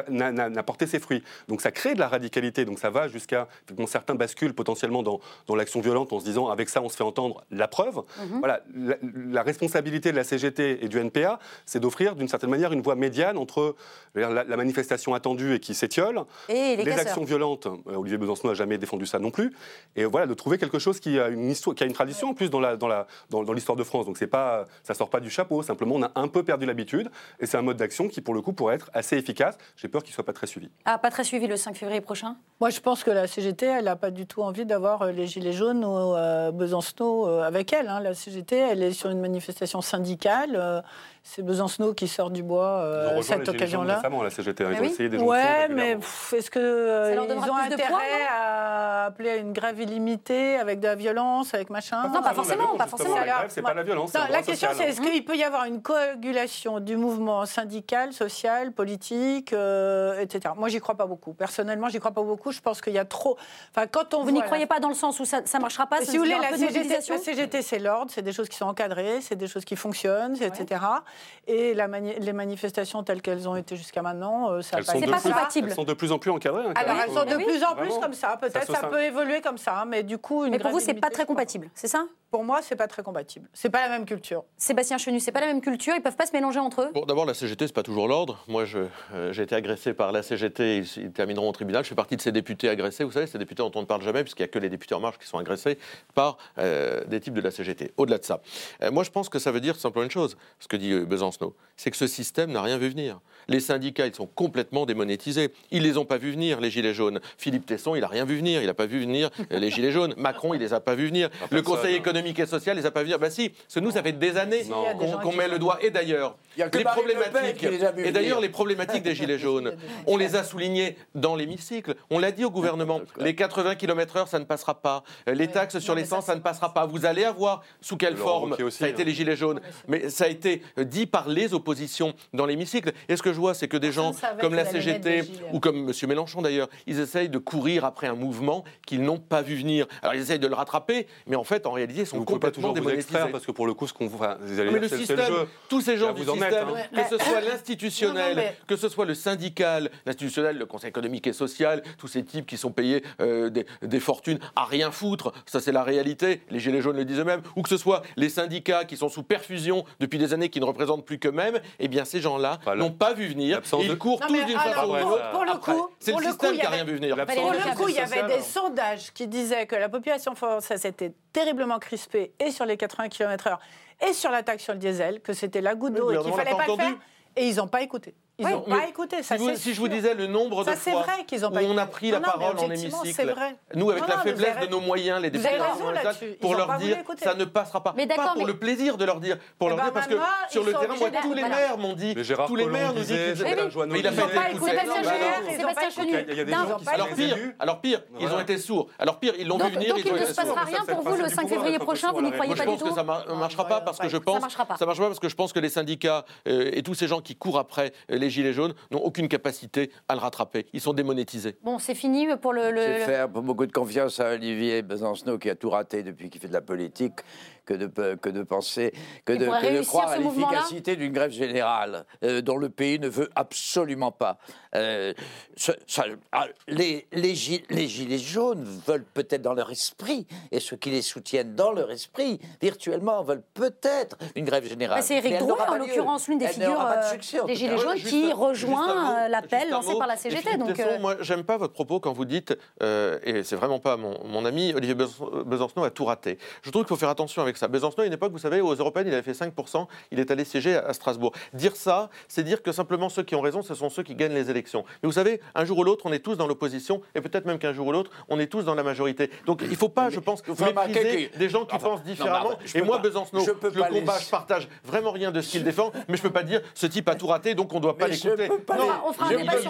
n'a- porté ses fruits. Donc ça crée de la radicalité. Donc ça va jusqu'à. Certains basculent potentiellement dans, dans l'action violente en se disant avec ça, on se fait entendre la preuve. Mhm. Voilà. La, la responsabilité de la CGT et du NPA, c'est d'offrir d'une certaine manière une voie médiane entre la, la manifestation attendue et qui s'étiole, Et les casseurs. actions violentes. euh, Olivier Besancenot n'a jamais défendu ça non plus. Et voilà, de trouver quelque chose qui a une histoire, qui a une tradition en plus dans la dans la dans, dans l'histoire de France. Donc c'est pas, ça sort pas du chapeau. Simplement, on a un peu perdu l'habitude. Et c'est un mode d'action qui, pour le coup, pourrait être assez efficace. J'ai peur qu'il soit pas très suivi. Ah, pas très suivi le 5 février prochain? Moi, je pense que la CGT, elle n'a pas du tout envie d'avoir euh, les Gilets jaunes ou euh, Besancenot euh, avec elle. hein. La CGT, elle est sur une manifestation syndicale. Euh, c'est Besancenot qui sort du bois euh, cette occasion-là. récemment, la CGT. Ils ont oui. essayé des jonctions Ouais, mais est-ce que euh, Ça leur ils ont plus de intérêt à appeler à une grève illimitée avec de la violence, avec machin Non, pas forcément, pas forcément. La Alors, grève, c'est pas la violence. Non, la question, c'est est-ce qu'il peut y avoir une coagulation du mouvement syndical, social, politique, euh, etc. Moi, j'y crois pas beaucoup. Personnellement, j'y crois pas beaucoup. Je pense qu'il y a trop. Enfin, quand on Vous n'y croyez pas dans le sens où ça ne marchera pas si vous voulez, la la CGT, c'est l'ordre, c'est des choses qui sont encadrées, c'est des choses qui fonctionnent, etc. Et la mani- les manifestations telles qu'elles ont été jusqu'à maintenant, euh, ça Elles a pas plus, compatible. elles sont de plus en plus encadrées. hein, Alors, elles sont de oui. plus en plus Vraiment. comme ça. Peut-être ça, peut évoluer comme ça, mais du coup, une Mais pour vous, c'est pas très compatible, c'est ça? Pour moi, c'est pas très compatible. C'est pas la même culture. Sébastien Chenu, c'est pas la même culture, ils peuvent pas se mélanger entre eux Bon, d'abord, la CGT, c'est pas toujours l'ordre. Moi, euh, j'ai été agressé par la CGT, ils, ils termineront au tribunal. Je fais partie de ces députés agressés. Vous savez, ces députés dont on ne parle jamais, puisqu'il n'y a que les députés En Marche qui sont agressés par euh, des types de la CGT. Au-delà de ça, euh, moi, je pense que ça veut dire simplement une chose, ce que dit euh, Besancenot, c'est que ce système n'a rien vu venir. Les syndicats, ils sont complètement démonétisés. Ils les ont pas vus venir, les Gilets jaunes. Philippe Tesson, il a rien vu venir. Il n'a pas vu venir les Gilets jaunes. Macron, il les a pas vus venir. Le Conseil hein. Économique et social, il les a pas vus venir. Bah si, parce que nous, ça fait des années qu'on met le doigt. Et d'ailleurs, les problématiques. Et d'ailleurs, les problématiques des Gilets jaunes, on les a soulignées dans l'hémicycle. On l'a dit au gouvernement. Les 80 km/h, ça ne passera pas. Les taxes sur l'essence, ça, ne passera pas. Vous allez avoir sous quelle forme Ça a été hein. les Gilets jaunes. Mais ça a été euh, dit par les oppositions dans l'hémicycle. Et ce que je vois, c'est que des gens comme la CGT ou comme M. Mélenchon d'ailleurs, ils essayent de courir après un mouvement qu'ils n'ont pas vu venir. Alors ils essayent de le rattraper, mais en fait, en réalité, ils sont Vous pouvez pas complètement toujours vous démonétisés. extraire parce que pour le coup, ce qu'on vous. enfin, vous allez Mais le système, jeu. tous ces gens Là, du vous en êtes, système, hein. que ce soit l'institutionnel, mais- que ce soit le syndical, l'institutionnel, le conseil économique et social, tous ces types qui sont payés euh, des, des fortunes à rien foutre, ça c'est la réalité, les Gilets jaunes le disent eux-mêmes, ou que ce soit les syndicats qui sont sous perfusion depuis des années, qui ne représentent plus qu'eux-mêmes, eh bien ces gens-là Voilà. n'ont pas vu venir, de- ils courent Non, tous d'une façon ou ouais, d'une pour, autre. pour le Après, coup, c'est pour le système coup, il y qui n'a avait- rien vu venir. L'absence Pour de le coup, il y avait des sondages qui disaient que la population française était terriblement crispée et sur les 80 km/h et sur la taxe sur le diesel, que c'était la goutte d'eau et qu'il gouvernement fallait l'a pas, le faire. Et ils n'ont pas écouté. Ils Oui, n'ont mais pas écouté. Ça, si, vous- c'est si je vous disais le nombre de Ça, c'est fois vrai qu'ils ont où pas on a pris la Non, mais parole en hémicycle, vrai. nous avec Non, la faiblesse avez- de nos moyens, les députés pour ont leur dire écouter. ça ne passera pas. Mais pas pour mais- le plaisir de leur dire, pour Eh leur ben dire parce que sur le terrain, moi tous de- les maires m'ont dit, Mais Gérard tous les maires nous disent Joanneau mais il a pas ont écouté. Sébastien Chenu, bah ont Alors pire, alors pire, ils ont été sourds. Alors pire, ils l'ont vu venir, donc il ont ne se passera Ça, rien pour vous le principe 5 du pouvoir, février la prochain, vous n'y croyez pas je du pense que tout ça ne marchera pas parce que je pense Ça marchera pas. parce que je pense que les syndicats et tous ces gens qui courent après euh, les gilets jaunes n'ont aucune capacité à le rattraper. Ils sont démonétisés. Bon, c'est fini pour le... le- C'est le- faire beaucoup de confiance à Olivier Besancenot qui a tout raté depuis qu'il fait de la politique que de, pe- que de penser, que de, que croire à l'efficacité d'une grève générale euh, dont le pays ne veut absolument pas. Euh, ce- ça- ah, les, les, gi- les gilets jaunes veulent peut-être dans leur esprit, et ceux qui les soutiennent dans leur esprit, virtuellement, veulent peut-être une grève générale. Bah, c'est Éric Drouet, en l'occurrence, l'une des Elle figures euh, succès, des Gilets jaunes, Juste qui rejoint l'appel lancé par la CGT. Donc, euh, moi, j'aime pas votre propos quand vous dites, euh, et c'est vraiment pas mon, mon ami, Olivier Besançon Besancenot a tout raté. Je trouve qu'il faut faire attention avec ça. Besancenot, à une époque, vous savez, aux Européennes, il avait fait 5%, il est allé siéger à, Strasbourg. Dire ça, c'est dire que simplement ceux qui ont raison, ce sont ceux qui gagnent les élections. Mais vous savez, un jour ou l'autre, on est tous dans l'opposition, et peut-être même qu'un jour ou l'autre, on est tous dans la majorité. Donc il ne faut pas, je pense, mépriser des gens qui Enfin, pensent non, mais différemment. enfin, je et moi, pas- Besancenot, je peux le pas combat, les- je partage vraiment rien de ce qu'il défend, mais je peux pas dire ce type a tout raté, donc on ne doit pas l'écouter. Non, les- on fera un je débat sur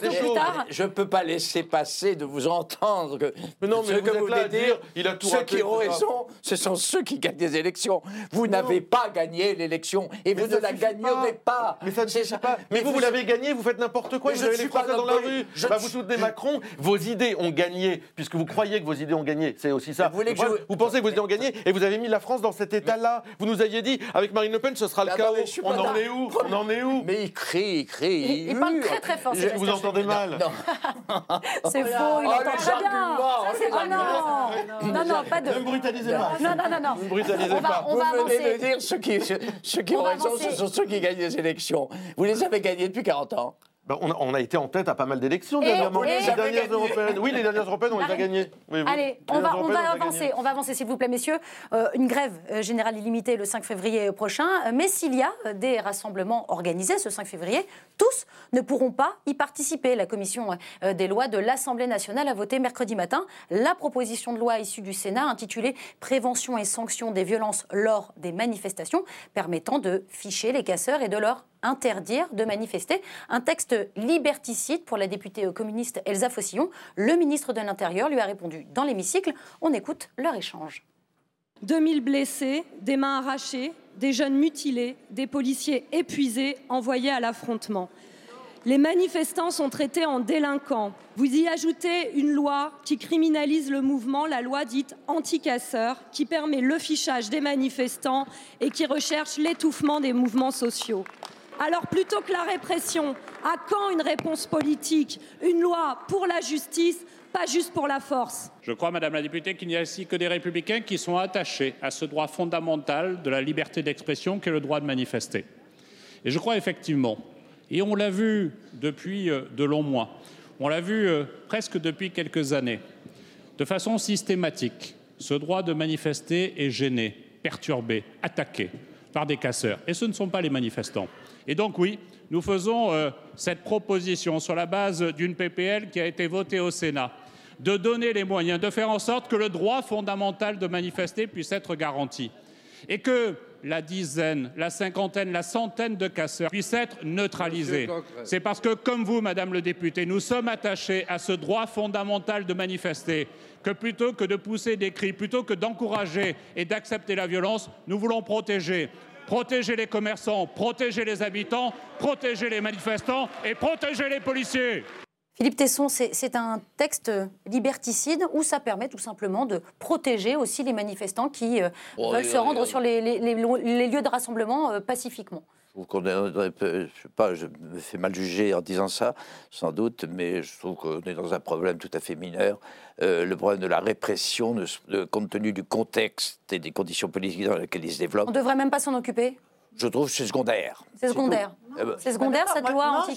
des plus tard. Je ne peux pas laisser passer de vous entendre que Mais non, mais ce vous que vous voulez dire, dire. il a tout ceux raté, qui ont raison, ce sont ceux qui gagnent des élections. Vous n'avez pas gagné l'élection et Mais vous ne la gagnerez pas. Mais ça ne suffit ça. pas. Mais, vous, vous l'avez gagné, vous faites n'importe quoi, Mais vous je avez les Français dans la rue. je Bah, vous soutenez Macron, vos idées ont gagné, puisque vous croyez que vos idées ont gagné. C'est aussi ça. Vous voulez que Vous- je- vous pensez que vos idées ont gagné et vous avez mis la France dans cet état-là. Vous nous aviez dit, avec Marine Le Pen, ce sera le Ah chaos. On en est où On en est où Mais il crie, il crie. Il- il parle très, très fort, Vous entendez mal. C'est faux, il Oh, entend très bien. c'est les pas non. Non, non, pas de. Ne me brutalisez pas. Non, non, non, non. Ne me brutalisez On va, pas. on Vous va venez de avancer. dire ceux qui, ceux, ceux qui On ont raison, avancer. ce sont ceux qui gagnent les élections. Vous les avez gagnés depuis 40 ans. Bah, on, a, on a été en tête à pas mal d'élections dernièrement. les dernières européennes. Oui, les dernières européennes, on les a Marine. gagnées. Oui, oui. Allez, Les on va, on avancer, on va avancer s'il vous plaît, messieurs. Euh, une grève euh, générale illimitée le 5 février prochain, Euh, mais s'il y a des rassemblements organisés ce 5 février, tous ne pourront pas y participer. La commission des lois de l'Assemblée nationale a voté mercredi matin la proposition de loi issue du Sénat intitulée Prévention et sanctions des violences lors des manifestations, permettant de ficher les casseurs et de leur interdire de manifester. Un texte liberticide pour la députée communiste Elsa Fossillon. Le ministre de l'Intérieur lui a répondu dans l'hémicycle. On écoute leur échange. 2000 blessés, des mains arrachées, des jeunes mutilés, des policiers épuisés envoyés à l'affrontement. Les manifestants sont traités en délinquants. Vous y ajoutez une loi qui criminalise le mouvement, la loi dite anti-casseurs, qui permet le fichage des manifestants et qui recherche l'étouffement des mouvements sociaux. Alors plutôt que la répression, à quand une réponse politique, une loi pour la justice, pas juste pour la force? Je crois, Madame la députée, qu'il n'y a ici que des républicains qui sont attachés à ce droit fondamental de la liberté d'expression qu'est le droit de manifester. Et je crois effectivement, et on l'a vu depuis euh, de longs mois, on l'a vu euh, presque depuis quelques années, de façon systématique, ce droit de manifester est gêné, perturbé, attaqué par des casseurs. Et ce ne sont pas les manifestants. Et donc oui, nous faisons euh, cette proposition sur la base d'une PPL qui a été votée au Sénat de donner les moyens, de faire en sorte que le droit fondamental de manifester puisse être garanti et que la dizaine, la cinquantaine, la centaine de casseurs puissent être neutralisés. C'est parce que, comme vous, Madame le député, nous sommes attachés à ce droit fondamental de manifester que plutôt que de pousser des cris, plutôt que d'encourager et d'accepter la violence, nous voulons protéger. Protéger les commerçants, protéger les habitants, protéger les manifestants et protéger les policiers. Philippe Tesson, c'est un texte liberticide où ça permet tout simplement de protéger aussi les manifestants qui euh, Oh, veulent se rendre sur les, les- les lo- les lieux de rassemblement euh, pacifiquement. Je trouve qu'on est, on est- je sais pas, je me fais mal juger en disant ça, sans doute, mais je trouve qu'on est dans un problème tout à fait mineur. Euh, le problème de la répression, de- de- compte tenu du contexte et des conditions politiques dans lesquelles il se développe, On ne devrait même pas s'en occuper? Je trouve que c'est secondaire. C'est secondaire. Eh ben, C'est secondaire Bah, cette d'accord, loi je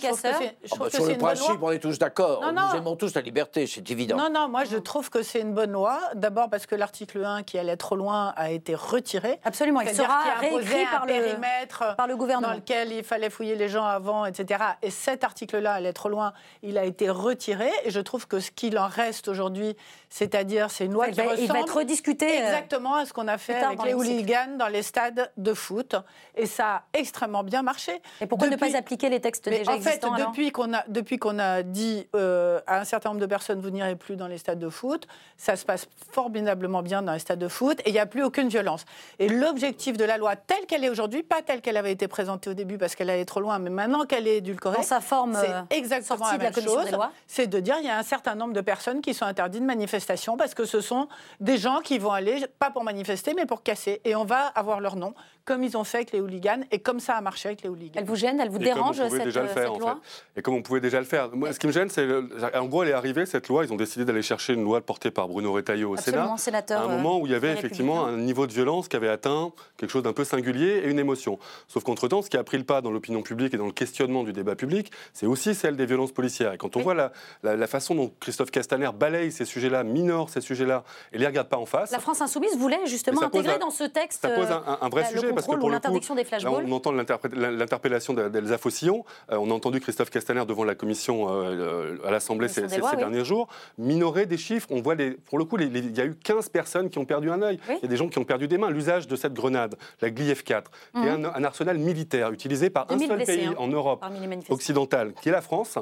ah bah, sur le principe, loi. on est tous d'accord. Non, Nous aimons tous la liberté, c'est évident. Non, non, moi je trouve que c'est une bonne loi. D'abord parce que l'article 1 qui allait trop loin a été retiré. Absolument, il sera réécrit par le- périmètre par le gouvernement. dans lequel il fallait fouiller les gens avant, etc. Et cet article-là allait trop loin, il a été retiré. Et je trouve que ce qu'il en reste aujourd'hui, c'est-à-dire c'est une loi qui va- il ressemble va être rediscuté, euh, exactement à ce qu'on a fait avec les hooligans dans les stades de foot. Et ça a extrêmement bien marché. Et pourquoi ne Depuis- pas appliquer les textes mais déjà en fait, depuis qu'on a, depuis qu'on a dit euh, à un certain nombre de personnes, vous n'irez plus dans les stades de foot, ça se passe formidablement bien dans les stades de foot et il n'y a plus aucune violence. Et l'objectif de la loi telle qu'elle est aujourd'hui, pas telle qu'elle avait été présentée au début parce qu'elle allait trop loin, mais maintenant qu'elle est édulcorée, Dans sa forme, euh, c'est exactement sortie la de la chose. C'est de dire il y a un certain nombre de personnes qui sont interdites de manifestation parce que ce sont des gens qui vont aller pas pour manifester mais pour casser et on va avoir leur nom comme ils ont fait avec les hooligans et comme ça a marché avec les hooligans. Elle vous gêne gêne Elle vous Et dérange cette, déjà le euh, faire, cette en loi fait. Et comme on pouvait déjà le faire. Moi, ce qui me gêne, c'est. En gros, elle est arrivée, cette loi. Ils ont décidé d'aller chercher une loi portée par Bruno Retailleau au Absolument, Sénat. sénateur, À un euh, moment où il y avait effectivement un niveau de violence qui avait atteint quelque chose d'un peu singulier et une émotion. Sauf qu'entre-temps, ce qui a pris le pas dans l'opinion publique et dans le questionnement du débat public, c'est aussi celle des violences policières. Et quand on voit la, la- la façon dont Christophe Castaner balaye ces sujets-là, minore ces sujets-là, et les regarde pas en face. La France insoumise voulait justement intégrer un- dans ce texte Ça pose un, vrai euh, sujet le parce que pour ou le coup, des là, on entend l'interpellation d'Elsa Faucillon. Euh, on a entendu Christophe Castaner devant la commission euh, à l'Assemblée ces, oui. derniers jours. Minorer des chiffres, on voit les, pour le coup, il y a eu 15 personnes qui ont perdu un œil. Il y a des gens qui ont perdu des mains. L'usage de cette grenade, la GLIF-4, qui est un, Mhm. un arsenal militaire utilisé par un 2000 seul blessés, pays hein, en Europe occidentale, qui est la France,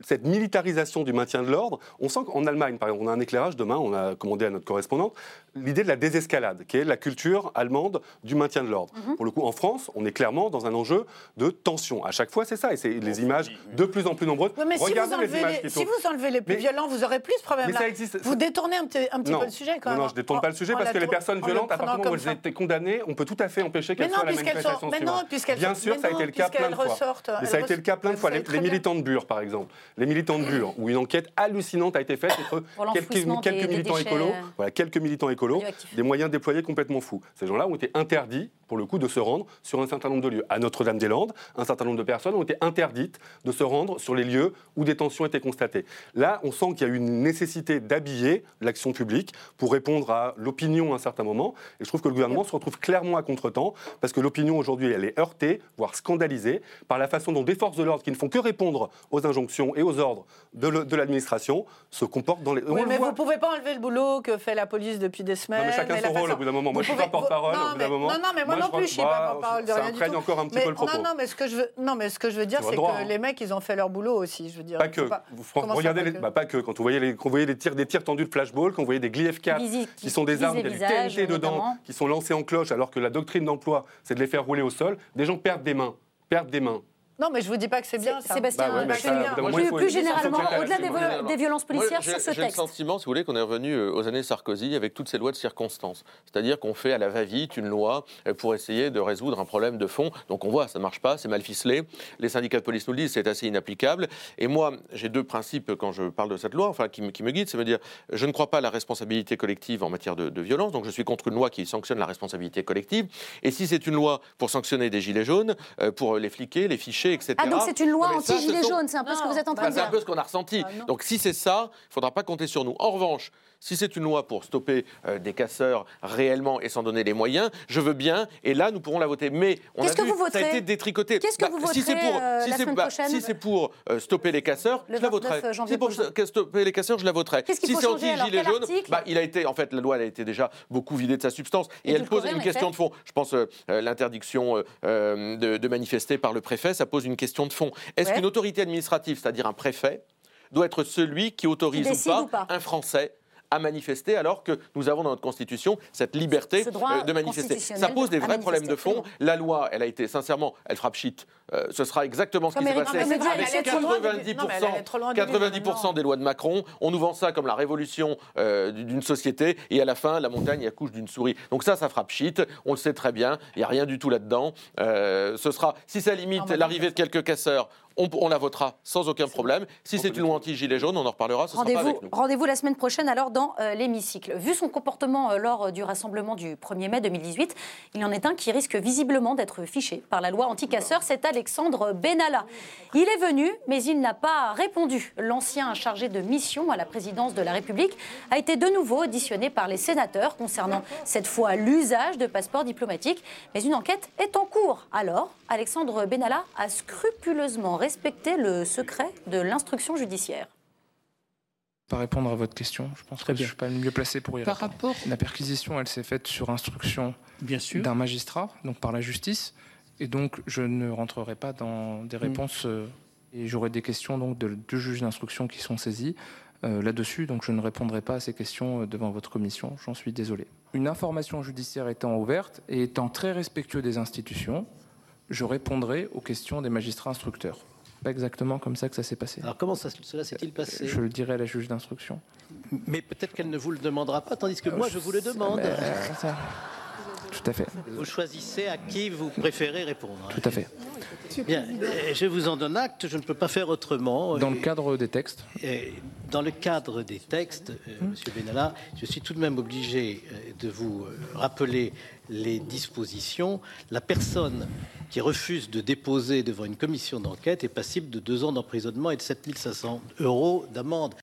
cette militarisation du maintien de l'ordre, on sent qu'en Allemagne, par exemple, on a un éclairage demain, on a commandé à notre correspondante, l'idée de la désescalade, qui est la culture allemande du maintien de l'ordre. Mhm. Pour le coup, en France, on est clairement dans un enjeu de tension. À chaque fois, c'est ça, et c'est les images de plus en plus nombreuses. Oui, mais si vous, Regardez les images si vous enlevez les plus Mais- violents, vous aurez plus ce problème-là. Mais ça existe. Vous détournez un petit, un petit non. peu le sujet quand non, même. non, je ne détourne en- pas le sujet en parce que les personnes le violentes, à partir du moment où elles étaient condamnées, on peut tout à fait empêcher qu'elles soient à la manifestation sont- mais non, suivante. puisqu'elles Bien sont- sûr, ça a été le cas plein de fois. ça a été le cas plein de fois. Les, militants de Bure, par exemple. Les militants de Bure, où une enquête hallucinante a été faite entre quelques, militants écolos, euh, voilà, quelques militants écolos, des moyens déployés complètement fous. Ces gens-là ont été interdits, pour le coup, de se rendre sur un certain nombre de lieux. À Notre-Dame-des-Landes, un certain nombre de personnes ont été interdites de se rendre sur les lieux où des tensions étaient constatées. Là, on sent qu'il y a une nécessité d'habiller l'action publique pour répondre à l'opinion à un certain moment. Et je trouve que le gouvernement se retrouve clairement à contretemps, parce que l'opinion aujourd'hui, elle est heurtée, voire scandalisée, par la façon dont des forces de l'ordre qui ne font que répondre aux injonctions et aux ordres de l'administration se comportent dans les. Oui, mais vous ne pouvez pas enlever le boulot que fait la police depuis des semaines. Non, mais chacun la son rôle façon- au bout d'un moment. Moi, Vous je suis pas porte-parole au bout d'un mais- moment. Non, non, mais moi, Moi, non je plus, je suis pas porte-parole de ça rien du imprègne encore un petit Mais- peu le propos. Non, non, mais ce que je veux, non, mais ce que je veux dire, c'est que hein. les mecs, ils ont fait leur boulot aussi. Je veux dire. Pas que. Vous, regardez, pas les- que bah, pas que. Quand vous voyez, les, quand vous voyez les tirs, des tirs tendus de flashball, quand vous voyez des GLIF-4 Visi- qui, qui sont des armes, les il y a du TNT dedans, notamment. qui sont lancées en cloche, alors que la doctrine d'emploi, c'est de les faire rouler au sol, des gens perdent des mains. Perdent des mains. Non, mais je vous dis pas que c'est bien. ça. Sébastien, Bah ouais, ça, bien. plus, plus généralement, au-delà des, des violences policières Moi, sur ce J'ai le texte. sentiment, si vous voulez, qu'on est revenu euh, aux années Sarkozy avec toutes ces lois de circonstances. C'est-à-dire qu'on fait à la va-vite une loi euh, pour essayer de résoudre un problème de fond. Donc on voit, ça ne marche pas, c'est mal ficelé. Les syndicats de police nous le disent, c'est assez inapplicable. Et moi, j'ai deux principes quand je parle de cette loi, enfin, qui, me- qui me guident. C'est me dire, je ne crois pas à la responsabilité collective en matière de, de violence. Donc je suis contre une loi qui sanctionne la responsabilité collective. Et si c'est une loi pour sanctionner des gilets jaunes, euh, pour les fliquer, les ficher, etc. Ah, donc c'est une loi anti-gilet jaune, c'est un peu ce que vous êtes en train bah, de c'est un dire. peu ce qu'on a ressenti. Donc si c'est ça, il ne faudra pas compter sur nous. En revanche, si c'est une loi pour stopper euh, des casseurs réellement et s'en donner les moyens, je veux bien, et là nous pourrons la voter. Mais on a que vu, vous ça a voterez? été détricoté. Qu'est-ce que vous si c'est voterez, pour, euh, si la c'est- semaine bah, prochaine? si c'est pour euh, stopper les casseurs, Le je la 29 voterai. Si pour prochain. st- stopper les casseurs, je la voterai. Si c'est anti-gilet jaune, bah, il a été, en fait, la loi elle a été déjà beaucoup vidée de sa substance et, Et elle pose une question de fond. Je pense l'interdiction de, de manifester par le préfet, ça pose une question de fond. Est-ce Ouais. qu'une autorité administrative, c'est-à-dire un préfet, doit être celui qui autorise Qui décide ou, pas ou pas? un Français à manifester alors que nous avons dans notre Constitution cette liberté euh, de manifester. Ça pose des vrais problèmes de fond. La loi, elle a été, sincèrement, elle frappe shit. Euh, ce sera exactement ce qui s'est passé avec elle allait trop loin du- non, mais elle allait trop loin 90%, du livre, 90% des lois de Macron. On nous vend ça comme la révolution euh, d'une société et à la fin, la montagne accouche d'une souris. Donc ça, ça frappe shit. On le sait très bien. Il n'y a rien du tout là-dedans. Euh, ce sera, si ça limite l'arrivée de quelques casseurs, on, on la votera sans aucun problème. Si c'est une loi anti-gilet jaune, on en reparlera. Rendez-vous la semaine prochaine alors dans euh, l'hémicycle. Vu son comportement euh, lors du rassemblement du 1er mai 2018, il y en est un qui risque visiblement d'être fiché par la loi anti-casseurs, c'est Alexandre Benalla. Il est venu, mais il n'a pas répondu. L'ancien chargé de mission à la présidence de la République a été de nouveau auditionné par les sénateurs concernant cette fois l'usage de passeports diplomatiques. Mais une enquête est en cours. Alors, Alexandre Benalla a scrupuleusement respecté le secret de l'instruction judiciaire. pas répondre à votre question. Je pense que je ne suis pas le mieux placé pour y Par répondre. rapport- La perquisition, elle s'est faite sur instruction d'un magistrat, donc par la justice. Et donc, je ne rentrerai pas dans des réponses. euh, et j'aurai des questions donc, de deux juges d'instruction qui sont saisis euh, là-dessus. Donc, je ne répondrai pas à ces questions euh, devant votre commission. J'en suis désolé. Une information judiciaire étant ouverte et étant très respectueux des institutions, je répondrai aux questions des magistrats instructeurs. Pas exactement comme ça que ça s'est passé. Alors comment ça- cela s'est-il passé? Je le dirai à la juge d'instruction. Mais peut-être qu'elle ne vous le demandera pas, tandis que moi je vous le demande. Ça- Tout à fait. Vous choisissez à qui vous préférez répondre. Tout à fait. Bien, je vous en donne acte, je ne peux pas faire autrement. Dans le cadre des textes. Dans le cadre des textes, euh, Monsieur Benalla, je suis tout de même obligé euh, de vous euh, rappeler les dispositions. La personne qui refuse de déposer devant une commission d'enquête est passible de deux ans d'emprisonnement et de 7500 euros d'amende.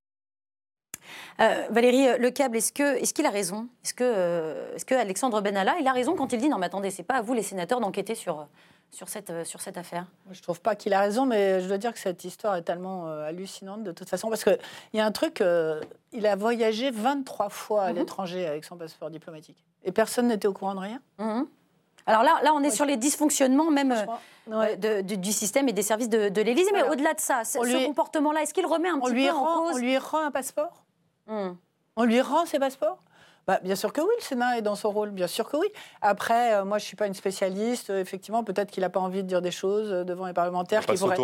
Euh, Valérie euh, Lecable, est-ce qu'il a raison? Est-ce que euh, est-ce que Alexandre Benalla, il a raison quand il dit non mais attendez, c'est pas à vous les sénateurs d'enquêter sur sur cette euh, sur cette affaire? Je trouve pas qu'il a raison, mais je dois dire que cette histoire est tellement euh, hallucinante de toute façon. Parce qu'il y a un truc, euh, il a voyagé 23 fois à l'étranger avec son passeport diplomatique. Et personne n'était au courant de rien? Mhm. Alors là, là, on est sur les dysfonctionnements même euh, Ouais. de- du, du système et des services de, de l'Élysée. Mais au-delà de ça, ce, comportement-là, est-ce qu'il remet un on petit lui, peu en cause on lui rend un passeport? On lui rend ses passeports? Bah, Bien sûr que oui, le Sénat est dans son rôle, bien sûr que oui. Après, euh, moi, je ne suis pas une spécialiste. Euh, effectivement, peut-être qu'il n'a pas envie de dire des choses euh, devant les parlementaires qui pourraient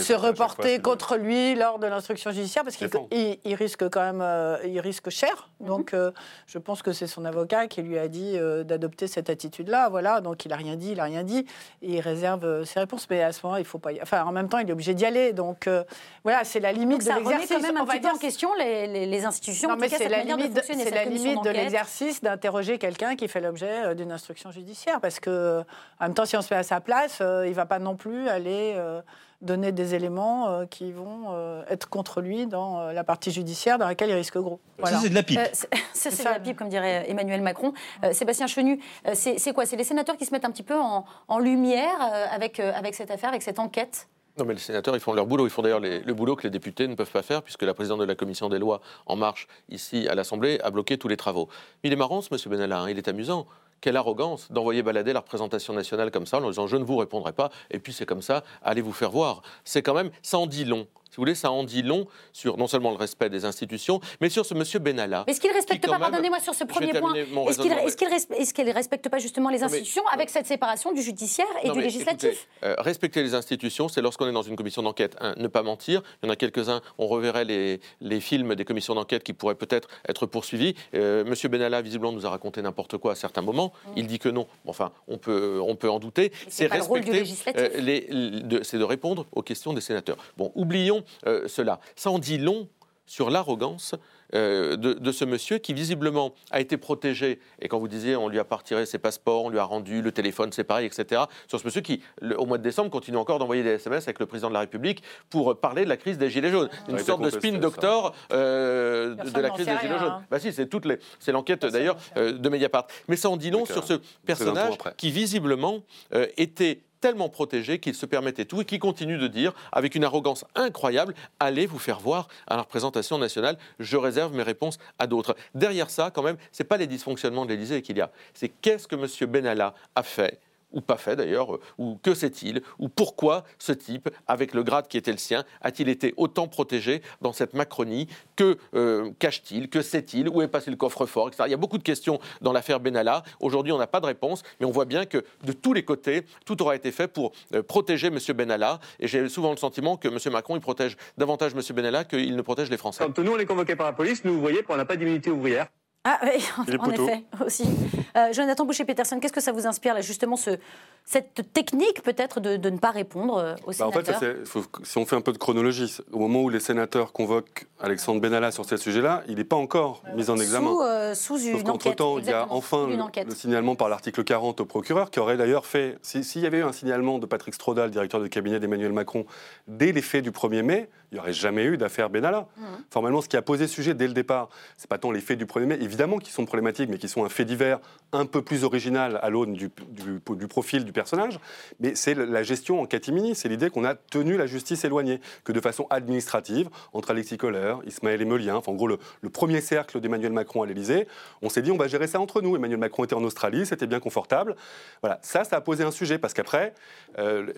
se reporter contre lui lors de l'instruction judiciaire, parce qu'il il- il risque quand même euh, il risque cher. Mhm. Donc, euh, je pense que c'est son avocat qui lui a dit euh, d'adopter cette attitude-là. Voilà, donc il n'a rien dit, il n'a rien dit. Et il réserve euh, ses réponses. Mais à ce moment, il faut pas y... Enfin, en même temps, il est obligé d'y aller. Donc, euh, voilà, c'est la limite Donc ça de remet l'exercice. quand même un On va petit peu dire en question les, les- les institutions. non, mais c'est la de limite, la de d'enquête. L'exercice d'interroger quelqu'un qui fait l'objet euh, d'une instruction judiciaire. Parce que, en même temps, si on se met à sa place, euh, il ne va pas non plus aller euh, donner des éléments euh, qui vont euh, être contre lui dans euh, la partie judiciaire dans laquelle il risque gros. Voilà. c'est de la pipe. Euh, ça, c'est de la pipe, comme dirait Emmanuel Macron. Euh, Sébastien Chenu, euh, c'est quoi? C'est les sénateurs qui se mettent un petit peu en, en lumière euh, avec, euh, avec cette affaire, avec cette enquête? Non, mais les sénateurs, ils font leur boulot. Ils font d'ailleurs le boulot que les députés ne peuvent pas faire, puisque la présidente de la commission des lois En Marche, ici à l'Assemblée, a bloqué tous les travaux. Il est marrant, ce monsieur Benalla, hein, il est amusant. Quelle arrogance d'envoyer balader la représentation nationale comme ça, en disant je ne vous répondrai pas, et puis c'est comme ça, allez vous faire voir. C'est quand même, ça en long. Si vous voulez, ça en dit long sur non seulement le respect des institutions, mais sur ce monsieur Benalla. Est-ce qu'il ne respecte pas, pardonnez-moi sur ce premier point, est-ce qu'il ne respecte pas justement les mais- institutions avec cette séparation du judiciaire et Non, du mais législatif écoutez, euh, respecter les institutions, c'est lorsqu'on est dans une commission d'enquête. Ne pas mentir. Il y en a quelques-uns, on reverrait les, les films des commissions d'enquête qui pourraient peut-être être poursuivis. Euh, Monsieur Benalla, visiblement, nous a raconté n'importe quoi à certains moments. Il dit que non. Enfin, on peut, on peut en douter. c'est pas le rôle du législatif. euh, les- de- c'est de répondre aux questions des sénateurs. Bon, oublions euh, cela. Ça en dit long sur l'arrogance euh, de, de ce monsieur qui visiblement a été protégé. Et quand vous disiez on lui a pas retiré ses passeports, on lui a rendu le téléphone, c'est pareil, etc. Sur ce monsieur qui, le- au mois de décembre, continue encore d'envoyer des SMS avec le président de la République pour parler de la crise des Gilets jaunes. Une a été sorte de spin doctor euh, de- la crise des Gilets rien, jaunes. hein. Bah si, c'est toutes les, c'est l'enquête d'ailleurs euh, de Mediapart. Mais ça en dit long sur ce personnage qui visiblement euh, était tellement protégé qu'il se permettait tout et qui continue de dire, avec une arrogance incroyable, allez vous faire voir à la représentation nationale, je réserve mes réponses à d'autres. Derrière ça, quand même, c'est pas les dysfonctionnements de l'Élysée qu'il y a, c'est qu'est-ce que M. Benalla a fait ou pas fait d'ailleurs, euh, ou que sait-il, ou pourquoi ce type, avec le grade qui était le sien, a-t-il été autant protégé dans cette Macronie Que euh, cache-t-il Que sait-il Où est passé le coffre-fort etc. Il y a beaucoup de questions dans l'affaire Benalla. Aujourd'hui, on n'a pas de réponse, mais on voit bien que de tous les côtés, tout aura été fait pour euh, protéger M. Benalla. Et j'ai souvent le sentiment que M. Macron, il protège davantage M. Benalla qu'il ne protège les Français. Quand nous, on est convoqués par la police, nous, vous voyez, on n'a pas d'immunité ouvrière. Ah oui, en effet, aussi. Euh, Jonathan Boucher-Peterson, qu'est-ce que ça vous inspire, là, justement, ce, cette technique, peut-être, de, de ne pas répondre euh, aux Bah, en fait, sénateurs faut- si on fait un peu de chronologie, au moment où les sénateurs convoquent Alexandre Benalla sur ce sujet-là, il n'est pas encore mis en examen. Sous, euh, sous Sauf une enquête. qu'entre-temps, il y a enfin le, signalement par l'article 40 au procureur, qui aurait d'ailleurs fait, si- s'il y avait eu un signalement de Patrick Strodal, directeur de cabinet d'Emmanuel Macron, dès les faits du 1er mai, il n'y aurait jamais eu d'affaire Benalla. Mmh. Formellement, ce qui a posé sujet dès le départ, c'est pas tant les faits du 1er mai, évidemment qui sont problématiques, mais qui sont un fait divers un peu plus original à l'aune du, du- du profil du personnage, mais c'est la gestion en catimini, c'est l'idée qu'on a tenu la justice éloignée, que de façon administrative, entre Alexis Kohler, Ismaël Emelien, enfin en gros le, premier cercle d'Emmanuel Macron à l'Élysée, on s'est dit on va gérer ça entre nous. Emmanuel Macron était en Australie, c'était bien confortable. Voilà, ça, ça a posé un sujet, parce qu'après, euh,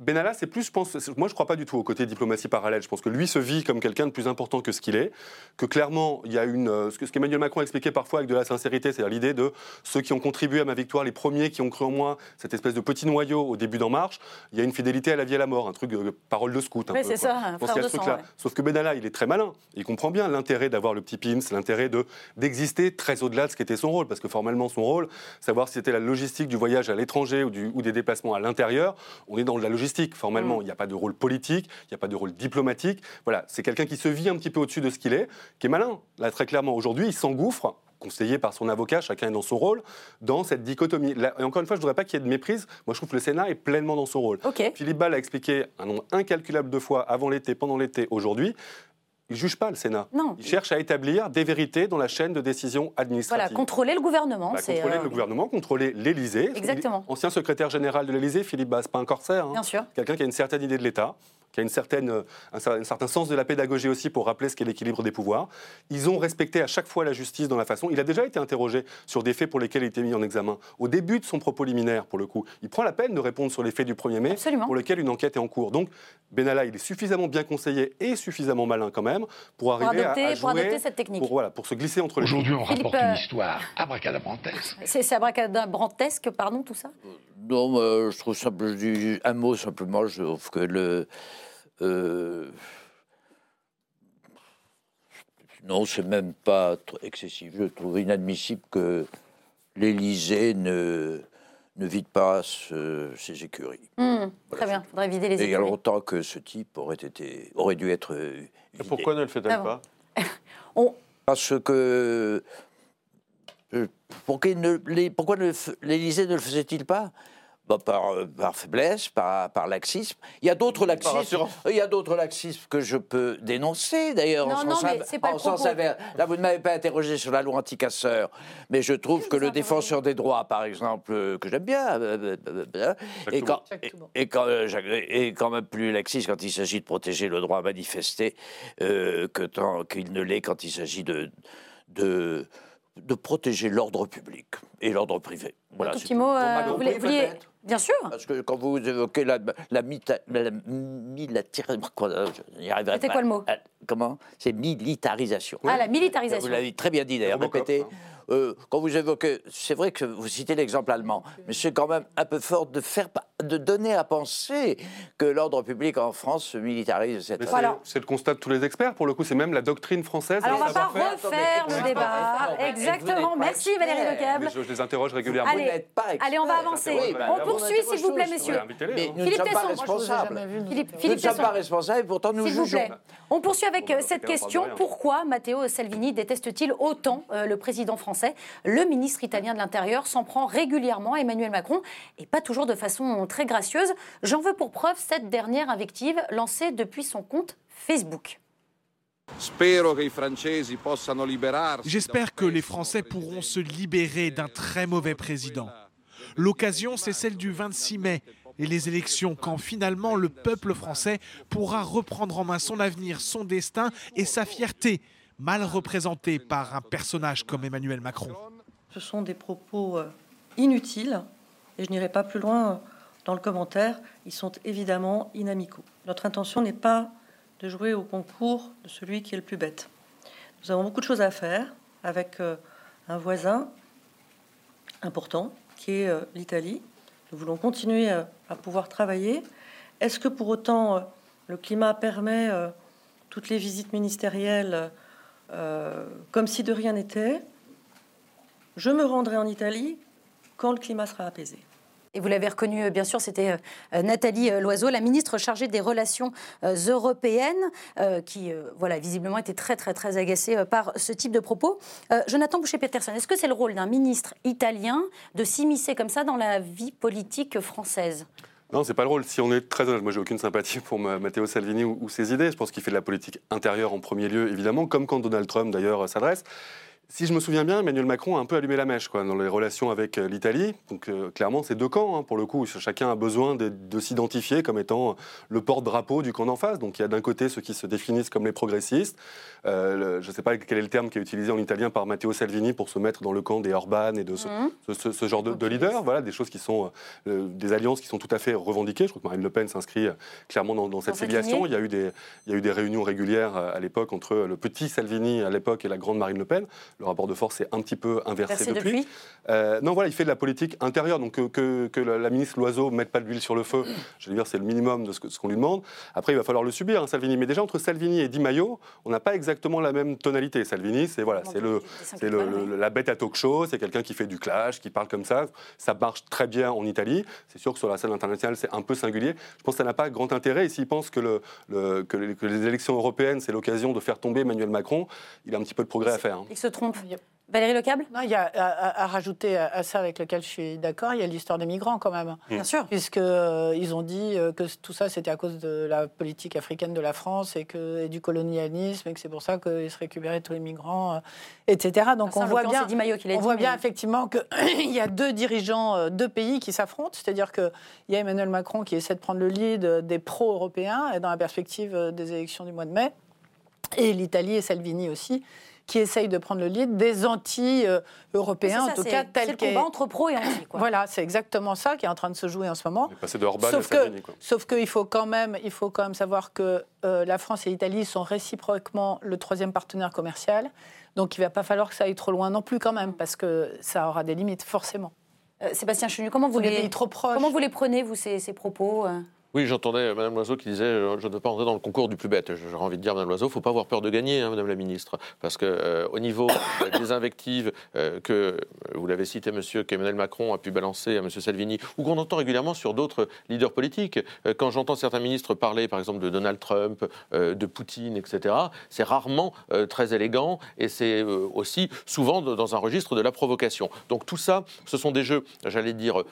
Benalla, c'est plus, je pense, moi je crois pas du tout au côté diplomatie parallèle. Je pense que lui se vit comme quelqu'un de plus important que ce qu'il est, que clairement il y a une, euh, ce qu'Emmanuel Macron expliquait parfois avec de la sincérité, c'est-à-dire l'idée de ceux qui ont contribué à ma victoire, les premiers qui ont cru en moi, cette espèce de petit noyau au début d'En Marche, il y a une fidélité à la vie et à la mort, un truc de parole de scout. Oui, c'est ça, un frère de sang, ouais. Sauf que Benalla, il est très malin, il comprend bien l'intérêt d'avoir le petit pins, l'intérêt de d'exister très au-delà de ce qu'était son rôle, parce que formellement son rôle, savoir si c'était la logistique du voyage à l'étranger ou, ou des déplacements à l'intérieur, on est dans la logistique formellement. Il n'y a pas de rôle politique, il n'y a pas de rôle diplomatique. Voilà, c'est quelqu'un qui se vit un petit peu au-dessus de ce qu'il est, qui est malin. Là, très clairement, aujourd'hui, il s'engouffre conseillé par son avocat, chacun est dans son rôle, dans cette dichotomie. Là, et encore une fois, je ne voudrais pas qu'il y ait de méprise. Moi, je trouve que le Sénat est pleinement dans son rôle. Philippe Ball a expliqué un nombre incalculable de fois avant l'été, pendant l'été, aujourd'hui. Il ne juge pas le Sénat. Non. Il cherche à établir des vérités dans la chaîne de décision administrative. Voilà, contrôler le gouvernement. Bah, c'est, contrôler euh, le gouvernement, contrôler l'Élysée. Exactement. Ancien secrétaire général de l'Élysée, Philippe Bas, pas un corsaire. hein. Bien sûr. Quelqu'un qui a une certaine idée de l'État, qui a une certaine, euh, un, cer- un certain sens de la pédagogie aussi pour rappeler ce qu'est l'équilibre des pouvoirs. Ils ont respecté à chaque fois la justice dans la façon. Il a déjà été interrogé sur des faits pour lesquels il était mis en examen. Au début de son propos liminaire, pour le coup, il prend la peine de répondre sur les faits du 1er mai, pour lesquels une enquête est en cours. Donc, Benalla, il est suffisamment bien conseillé et suffisamment malin quand même pour arriver à- adopter- à, pour jouer, adopter cette technique. Pour, voilà, pour se glisser entre les Aujourd'hui, on Philippe, rapporte euh, une histoire abracadabrantesque. C'est, c'est abracadabrantesque, pardon, tout ça? Non, euh, je trouve simple, je dis un mot simplement, je trouve que le. euh, non, c'est même pas trop excessif. Je trouve inadmissible que l'Élysée ne, ne vide pas ce- ses écuries. Hmm, Très bien, il faudrait vider les Et il y a écuries. longtemps que ce type aurait, été, aurait dû être. euh, vidé. pourquoi ne le fait-elle Ah bon. pas? Parce que. Euh, pourquoi, il ne- les- pourquoi ne le f- l'Élysée ne le faisait-il pas? Bah, par, euh, par faiblesse, par, par laxisme. Il y a d'autres laxismes. assurance. Il y a d'autres laxismes que je peux dénoncer, d'ailleurs. en Non, non, sens mais inv- c'est pas en le sens. Là, vous ne m'avez pas interrogé sur la loi anticasseur, mais je trouve que le défenseur des droits, par exemple, euh, que j'aime bien, et quand, et, et quand, Jacques- et quand même plus laxiste quand il s'agit de protéger le droit à manifester euh, que tant qu'il ne l'est quand il s'agit de, de, de protéger l'ordre public et l'ordre privé. Voilà, Tout c'est petit mot, Vous euh, vouliez- Bien sûr. Parce que quand vous évoquez la, la, mita- la militarisation, je n'y arriverai C'était quoi le mot Ah, Comment? C'est militarisation. Ah, la militarisation. Vous l'avez très bien dit d'ailleurs, répétez. Euh, quand vous évoquez, c'est vrai que vous citez l'exemple allemand, mais c'est quand même un peu fort de faire, de donner à penser que l'ordre public en France se militarise. Cette Mais c'est- le constat de tous les experts, pour le coup, c'est même la doctrine française. Alors, on le va pas refaire le débat. Exactement. Merci Valérie Lecable. je, je les interroge régulièrement. Allez, allez, on va avancer. Oui, bah, on poursuit, s'il vous plaît, messieurs. Mais hein. nous ne Philippe sommes pas Tesson. responsables. Philippe, Nous ne Philippe sommes pas responsables et pourtant nous S'il vous jugeons. plaît. On poursuit avec euh, cette question. Pourquoi Matteo Salvini déteste-t-il autant euh, le président français Le ministre italien de l'Intérieur s'en prend régulièrement à Emmanuel Macron et pas toujours de façon très gracieuse? J'en veux pour preuve cette dernière invective lancée depuis son compte Facebook. J'espère que les Français pourront se libérer d'un très mauvais président. L'occasion, c'est celle du 26 mai et les élections, quand finalement le peuple français pourra reprendre en main son avenir, son destin et sa fierté, mal représentée par un personnage comme Emmanuel Macron. Ce sont des propos euh, inutiles et je n'irai pas plus loin euh, dans le commentaire. Ils sont évidemment inamicaux. Notre intention n'est pas de jouer au concours de celui qui est le plus bête. Nous avons beaucoup de choses à faire avec euh, un voisin important qui est euh, l'Italie. Nous voulons continuer euh, à pouvoir travailler. Est-ce que pour autant le climat permet toutes les visites ministérielles comme si de rien n'était? Je me rendrai en Italie quand le climat sera apaisé. Et vous l'avez reconnu, euh, bien sûr, c'était euh, Nathalie euh, Loiseau, la ministre chargée des relations européennes, qui, voilà, visiblement était très, très, très agacée par ce type de propos. Jonathan Boucher-Peterson, est-ce que c'est le rôle d'un ministre italien de s'immiscer comme ça dans la vie politique française? Non, c'est pas le rôle. Si on est très honnête, moi j'ai aucune sympathie pour ma- Matteo Salvini ou, ses idées. Je pense qu'il fait de la politique intérieure en premier lieu, évidemment, comme quand Donald Trump d'ailleurs s'adresse. Si je me souviens bien, Emmanuel Macron a un peu allumé la mèche quoi, dans les relations avec euh, l'Italie. Donc euh, clairement, c'est deux camps, hein, pour le coup. Chacun a besoin de, de s'identifier comme étant le porte-drapeau du camp d'en face. Donc il y a d'un côté ceux qui se définissent comme les progressistes. Euh, le- je ne sais pas quel est le terme qui est utilisé en italien par Matteo Salvini pour se mettre dans le camp des Orban et de ce, Mhm. ce- ce- ce genre de, de leaders. Voilà, des choses qui sont euh, des alliances qui sont tout à fait revendiquées. Je crois que Marine Le Pen s'inscrit euh, clairement dans, dans cette filiation. Il y, a eu des, il y a eu des réunions régulières euh, à l'époque entre le petit Salvini à l'époque et la grande Marine Le Pen. Le rapport de force est un petit peu inversé depuis. depuis. Euh, non, voilà, il fait de la politique intérieure. Donc que, que- que la, ministre Loiseau mette pas de l'huile sur le feu, je veux dire, c'est le minimum de ce qu'on lui demande. Après, il va falloir le subir, hein, Salvini. Mais déjà, entre Salvini et Di Maio, on n'a pas exactement la même tonalité. Salvini, c'est voilà, c'est le, le- le- la bête à talk show, c'est quelqu'un qui fait du clash, qui parle comme ça. Ça marche très bien en Italie. C'est sûr que sur la scène internationale, c'est un peu singulier. Je pense que ça n'a pas grand intérêt. Et s'il pense le, que les élections européennes, c'est l'occasion de faire tomber Emmanuel Macron, il a un petit peu de progrès à faire. hein. Il se trompe. Valérie Lecable Non, il y a à, à- à rajouter à, à ça avec lequel je suis d'accord, il y a l'histoire des migrants quand même. Bien sûr. Puisqu'ils ont dit euh, que tout ça c'était à cause de la politique africaine de la France et, que, et du colonialisme et que c'est pour ça qu'ils se récupéraient tous les migrants, euh, etc. Donc Ça, en on voit bien, on dit, voit mais- bien effectivement qu'il y a deux dirigeants, euh, deux pays qui s'affrontent. C'est-à-dire qu'il y a Emmanuel Macron qui essaie de prendre le lead euh, des pro-européens et dans la perspective euh, des élections du mois de mai. Et l'Italie et Salvini aussi, qui essayent de prendre le lead des anti-européens, C'est en tout c'est- cas c'est tels le combat entre pro et anti. Quoi. Voilà, c'est exactement ça qui est en train de se jouer en ce moment. Passer de Orban Sauf à Salvini. que, quoi. sauf qu'il faut quand même, il faut quand même savoir que euh, la France et l'Italie sont réciproquement le troisième partenaire commercial. Donc il ne va pas falloir que ça aille trop loin non plus quand même, parce que ça aura des limites forcément. Euh, Sébastien Chenu, comment vous, C'est les, trop comment vous les prenez, vous, ces, ces propos euh? Oui, j'entendais euh, Madame Loiseau qui disait euh, je ne veux pas entrer dans le concours du plus bête. J'aurais envie de dire Madame Loiseau, il ne faut pas avoir peur de gagner, hein, Madame la Ministre, parce que euh, au niveau des invectives que vous l'avez cité, Monsieur, qu'Emmanuel Macron a pu balancer à Monsieur Salvini, ou qu'on entend régulièrement sur d'autres leaders politiques, quand j'entends certains ministres parler, par exemple, de Donald Trump, de Poutine, etc., c'est rarement très élégant et c'est aussi souvent dans un registre de la provocation. Donc tout ça, ce sont des jeux, j'allais dire,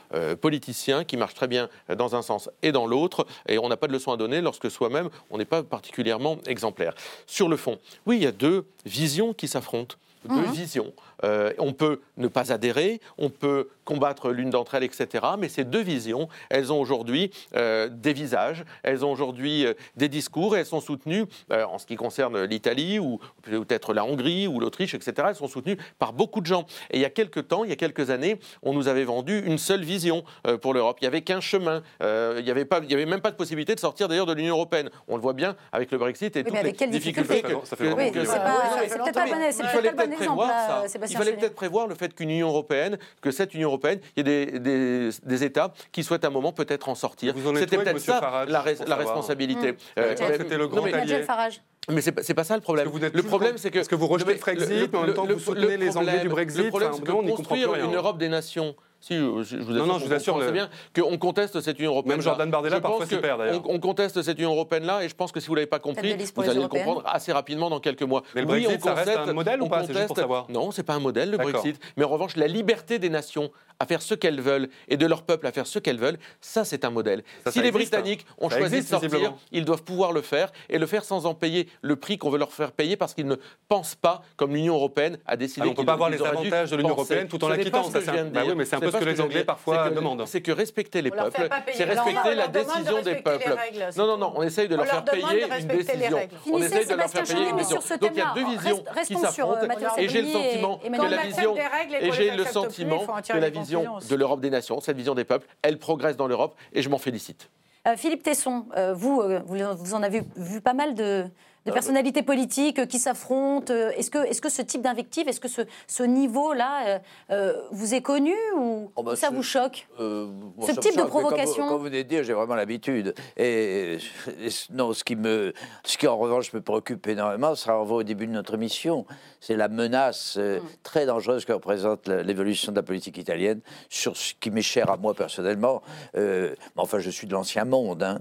politiciens qui marchent très bien dans un sens et dans l'autre, et on n'a pas de leçon à donner lorsque soi-même on n'est pas particulièrement exemplaire. Sur le fond, oui, il y a deux visions qui s'affrontent. Deux Mhm. visions. Euh, on peut ne pas adhérer, on peut combattre l'une d'entre elles, etc. Mais ces deux visions, elles ont aujourd'hui euh, des visages, elles ont aujourd'hui euh, des discours, et elles sont soutenues, euh, en ce qui concerne l'Italie, ou peut-être la Hongrie, ou l'Autriche, etc., elles sont soutenues par beaucoup de gens. Et il y a quelques temps, il y a quelques années, on nous avait vendu une seule vision euh, pour l'Europe. Il n'y avait qu'un chemin. Euh, il n'y avait, pas- il y avait même pas de possibilité de sortir d'ailleurs de l'Union européenne. On le voit bien avec le Brexit et Oui, toutes mais avec les difficultés. difficultés que- Ça fait que- Oui, que- c'est peut-être pas le bon- pas le exemple, prévoir là, ça. Il Sébastien fallait peut-être prévoir le fait qu'une Union européenne, que cette Union européenne, il y ait des, des- des États qui souhaitent à un moment peut-être en sortir. Vous en êtes C'était peut-être ça Farage, la, res- responsabilité. Mmh. Euh, mais- c'était le non, grand mais- allié. Nigel Farage. mais c'est pas, pas ça le problème. vous Le problème, c'est que. Parce que vous rejetez le Frexit, mais en même temps, vous soutenez les Anglais du Brexit. Le problème, Enfin, c'est que construire une Europe des nations. Si, je, je vous assure, non, je vous qu'on assure, comprend le- très bien qu'on conteste cette Union européenne. Même Jordan Bardella, parfois, s'y perd, d'ailleurs. On, on conteste cette Union européenne-là, et je pense que si vous ne l'avez pas compris, vous allez le comprendre assez rapidement dans quelques mois. Mais le oui, Brexit, on ça reste conteste- un modèle ou on pas? C'est juste pour conteste- savoir. Non, c'est pas un modèle, le. Brexit. Mais en revanche, la liberté des nations à faire ce qu'elles veulent et de leur peuple à faire ce qu'elles veulent, ça, c'est un modèle. Ça, si ça les existe, Britanniques ont Ça choisi existe, de sortir, ils doivent pouvoir le faire et le faire sans en payer le prix qu'on veut leur faire payer parce qu'ils ne pensent pas comme l'union européenne a décidé. Ah, on peut qu'ils- pas avoir les avantages de l'Union européenne tout en la quittant, ça, je c'est un- bah dire. oui, mais c'est un Ce peu que pas les Anglais parfois C'est que- demandent. C'est que respecter les On peuples, c'est respecter la de décision des peuples. règles, Non, non, non, on essaye de On leur faire payer une décision. On essaye de leur faire payer une mais décision. sur ce Donc il y a deux visions restons qui sur, s'affrontent et j'ai le sentiment que la vision et j'ai le sentiment que la vision de l'Europe des nations, cette vision des peuples, elle progresse dans l'Europe et je m'en félicite. Euh, Philippe Tesson, euh, vous, euh, vous, vous en avez vu pas mal de, de personnalités politiques euh, qui s'affrontent. Euh, Est-ce que, est que ce type d'invective, est-ce que ce, ce niveau-là euh, vous est connu ou, Oh, bah, ça vous choque Euh, bon, Ce type de choque, mais comme- provocation Comme, vous venez de dire, j'ai vraiment l'habitude. Et, et non, ce qui, me, ce qui en revanche me préoccupe énormément, ça renvoie au début de notre émission, c'est la menace euh, très dangereuse que représente l'évolution de la politique italienne sur ce qui m'est cher à moi personnellement. Mais enfin, je suis de l'ancien monde, hein,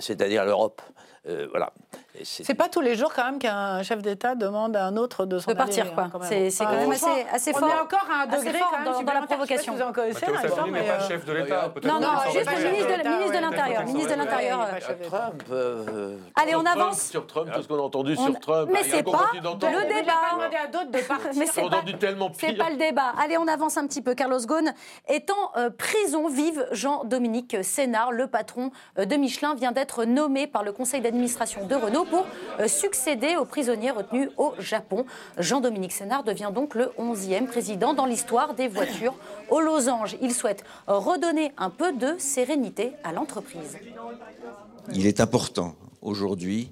c'est-à-dire l'Europe. voilà. C'est pas tous les jours quand même qu'un chef d'État demande à un autre de s'en de partir aller, quoi. hein, quand même. C'est quand même assez, assez on fort. est encore à un degré fort quand même dans, dans la provocation. Vous en connaissez, Salvini n'est pas euh, chef de l'État. peut-être Non, non, juste le ministre de, l'Intérieur. Ministre de l'Intérieur. Trump. euh, Allez, on avance. Sur Trump, tout ce qu'on a entendu On- sur Trump. Mais c'est pas le débat. Mais On c'est a pas, entendu tellement c'est pas le débat. Allez, on avance un petit peu. Carlos Ghosn est en euh, prison vive. Jean-Dominique Sénard, le patron euh, de Michelin, vient d'être nommé par le conseil d'administration de Renault pour euh, succéder aux prisonniers retenus au Japon. Jean-Dominique Sénard devient donc le 11e président dans l'histoire des voitures aux losanges. Il souhaite redonner un peu de sérénité à l'entreprise. Il est important aujourd'hui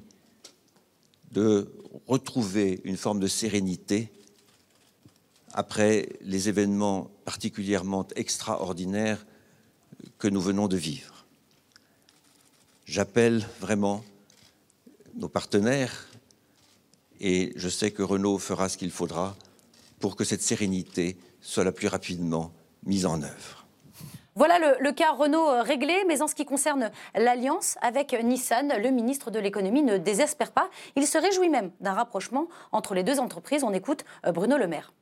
de retrouver une forme de sérénité après les événements particulièrement extraordinaires que nous venons de vivre. J'appelle vraiment nos partenaires et je sais que Renault fera ce qu'il faudra pour que cette sérénité soit la plus rapidement mise en œuvre. Voilà le, le cas Renault euh, réglé, mais en ce qui concerne l'alliance avec Nissan, le ministre de l'économie ne désespère pas. Il se réjouit même d'un rapprochement entre les deux entreprises. On écoute euh, Bruno Le Maire.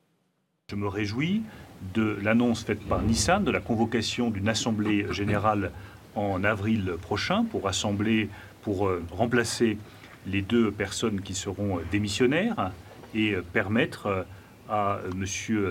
Je me réjouis de l'annonce faite par Nissan de la convocation d'une assemblée générale en avril prochain pour rassembler, pour euh, remplacer les deux personnes qui seront euh, démissionnaires et euh, permettre euh, à M.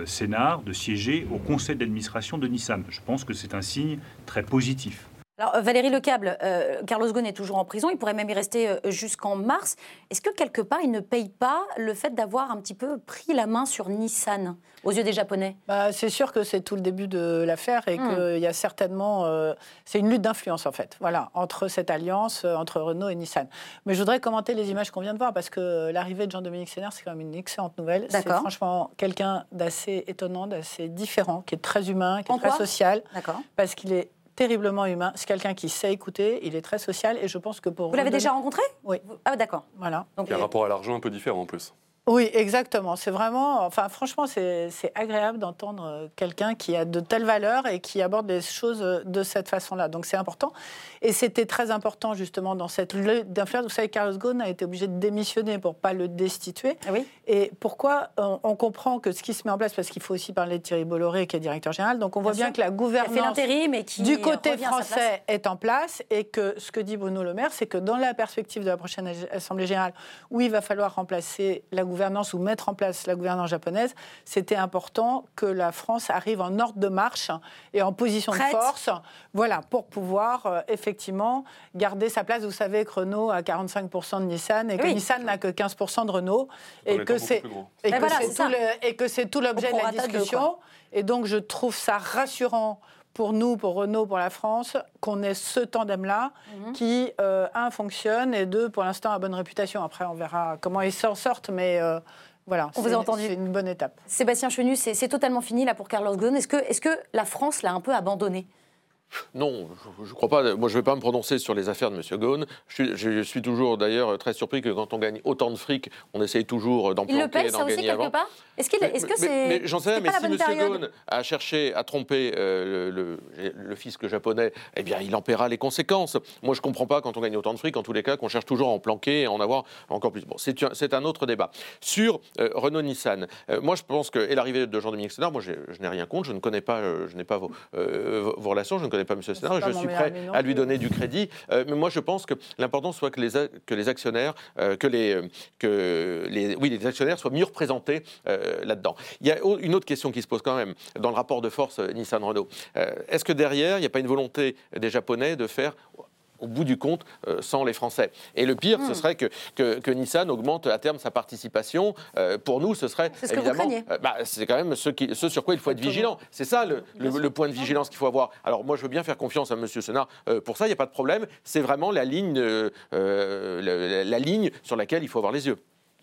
Sénard de siéger au conseil d'administration de Nissan. Je pense que c'est un signe très positif. Alors euh, Valérie Lecable, euh, Carlos Ghosn est toujours en prison, il pourrait même y rester euh, jusqu'en mars. Est-ce que quelque part il ne paye pas le fait d'avoir un petit peu pris la main sur Nissan aux yeux des Japonais? Bah, c'est sûr que c'est tout le début de l'affaire et Hmm. qu'il y a certainement. euh, c'est une lutte d'influence, en fait, voilà, entre cette alliance, entre Renault et Nissan. Mais je voudrais commenter les images qu'on vient de voir parce que l'arrivée de Jean-Dominique Sénard, c'est quand même une excellente nouvelle. C'est franchement quelqu'un d'assez étonnant, d'assez différent, qui est très humain, qui est En très social. D'accord. Parce qu'il est terriblement humain. C'est quelqu'un qui sait écouter, il est très social et je pense que pour. Vous l'avez redonner- déjà rencontré? Oui. Ah d'accord. Voilà. Donc, Il y a un rapport à l'argent un peu différent en plus. Oui, exactement. C'est vraiment, enfin, franchement, c'est agréable d'entendre euh, quelqu'un qui a de telles valeurs et qui aborde les choses euh, de cette façon-là. Donc, c'est important. Et c'était très important, justement, dans cette lutte d'influence. Vous savez, Carlos Ghosn a été obligé de démissionner pour pas le destituer. Ah oui. Et pourquoi on, on comprend que ce qui se met en place, parce qu'il faut aussi parler de Thierry Bolloré, qui est directeur général. Donc, on voit Bien que la gouvernance et qui du côté français est en place et que ce que dit Bruno Le Maire, c'est que dans la perspective de la prochaine Assemblée générale, où il va falloir remplacer la gouvernance ou mettre en place la gouvernance japonaise, c'était important que la France arrive en ordre de marche et en position Prête. de force, voilà, pour pouvoir euh, effectivement garder sa place. Vous savez que Renault a 45% de Nissan et que Oui. Nissan n'a que 15% de Renault En et que c'est et Ben que voilà, c'est c'est ça. tout le- et que c'est tout l'objet de la de, discussion. Et donc, je trouve ça rassurant pour nous, pour Renault, pour la France, qu'on ait ce tandem-là Mhm. qui, euh, un, fonctionne et deux, pour l'instant, a bonne réputation. Après, on verra comment ils s'en sortent, mais euh, voilà, On c'est vous a entendu. c'est une bonne étape. Sébastien Chenu, c'est c'est totalement fini là pour Carlos Ghosn. Est-ce que, est que la France l'a un peu abandonné? Non, je ne crois pas. Moi, je ne vais pas me prononcer sur les affaires de M. Ghosn. Je suis, je suis toujours d'ailleurs très surpris que quand on gagne autant de fric, on essaye toujours d'en Il le paye ça aussi quelque avant. part? Est-ce Mais- est-ce que c'est Mais, j'en sais rien, mais si M. Ghosn a cherché à tromper euh, le, le- le fisc japonais, eh bien, il en paiera les conséquences. Moi, je ne comprends pas quand on gagne autant de fric, en tous les cas, qu'on cherche toujours à en planquer et à en avoir encore plus. Bon, c'est un, autre débat. Sur euh, Renault-Nissan, euh, moi, je pense que, et l'arrivée de Jean-Dominique Sénard, moi, je n'ai rien contre, je ne connais pas, je n'ai pas vos relations, je ne connais pas M. Pas je suis prêt à lui donner du crédit. Euh, mais moi, je pense que l'important soit que les, a- que les actionnaires, euh, que, les, euh, que les, oui, les actionnaires soient mieux représentés là-dedans. Il y a une autre question qui se pose quand même dans le rapport de force Nissan-Renault. Est-ce que derrière, il n'y a pas une volonté des Japonais de faire au bout du compte, euh, sans les Français. Et le pire, Hmm. ce serait que, que, que Nissan augmente à terme sa participation. Euh, pour nous, ce serait ce évidemment, euh, bah, c'est quand même ce, qui, ce sur quoi il faut être vigilant. C'est ça le, le- le point de vigilance qu'il faut avoir. Alors moi, je veux bien faire confiance à M. Senard. Pour ça, il n'y a pas de problème. C'est vraiment la ligne, la, la ligne sur laquelle il faut avoir les yeux.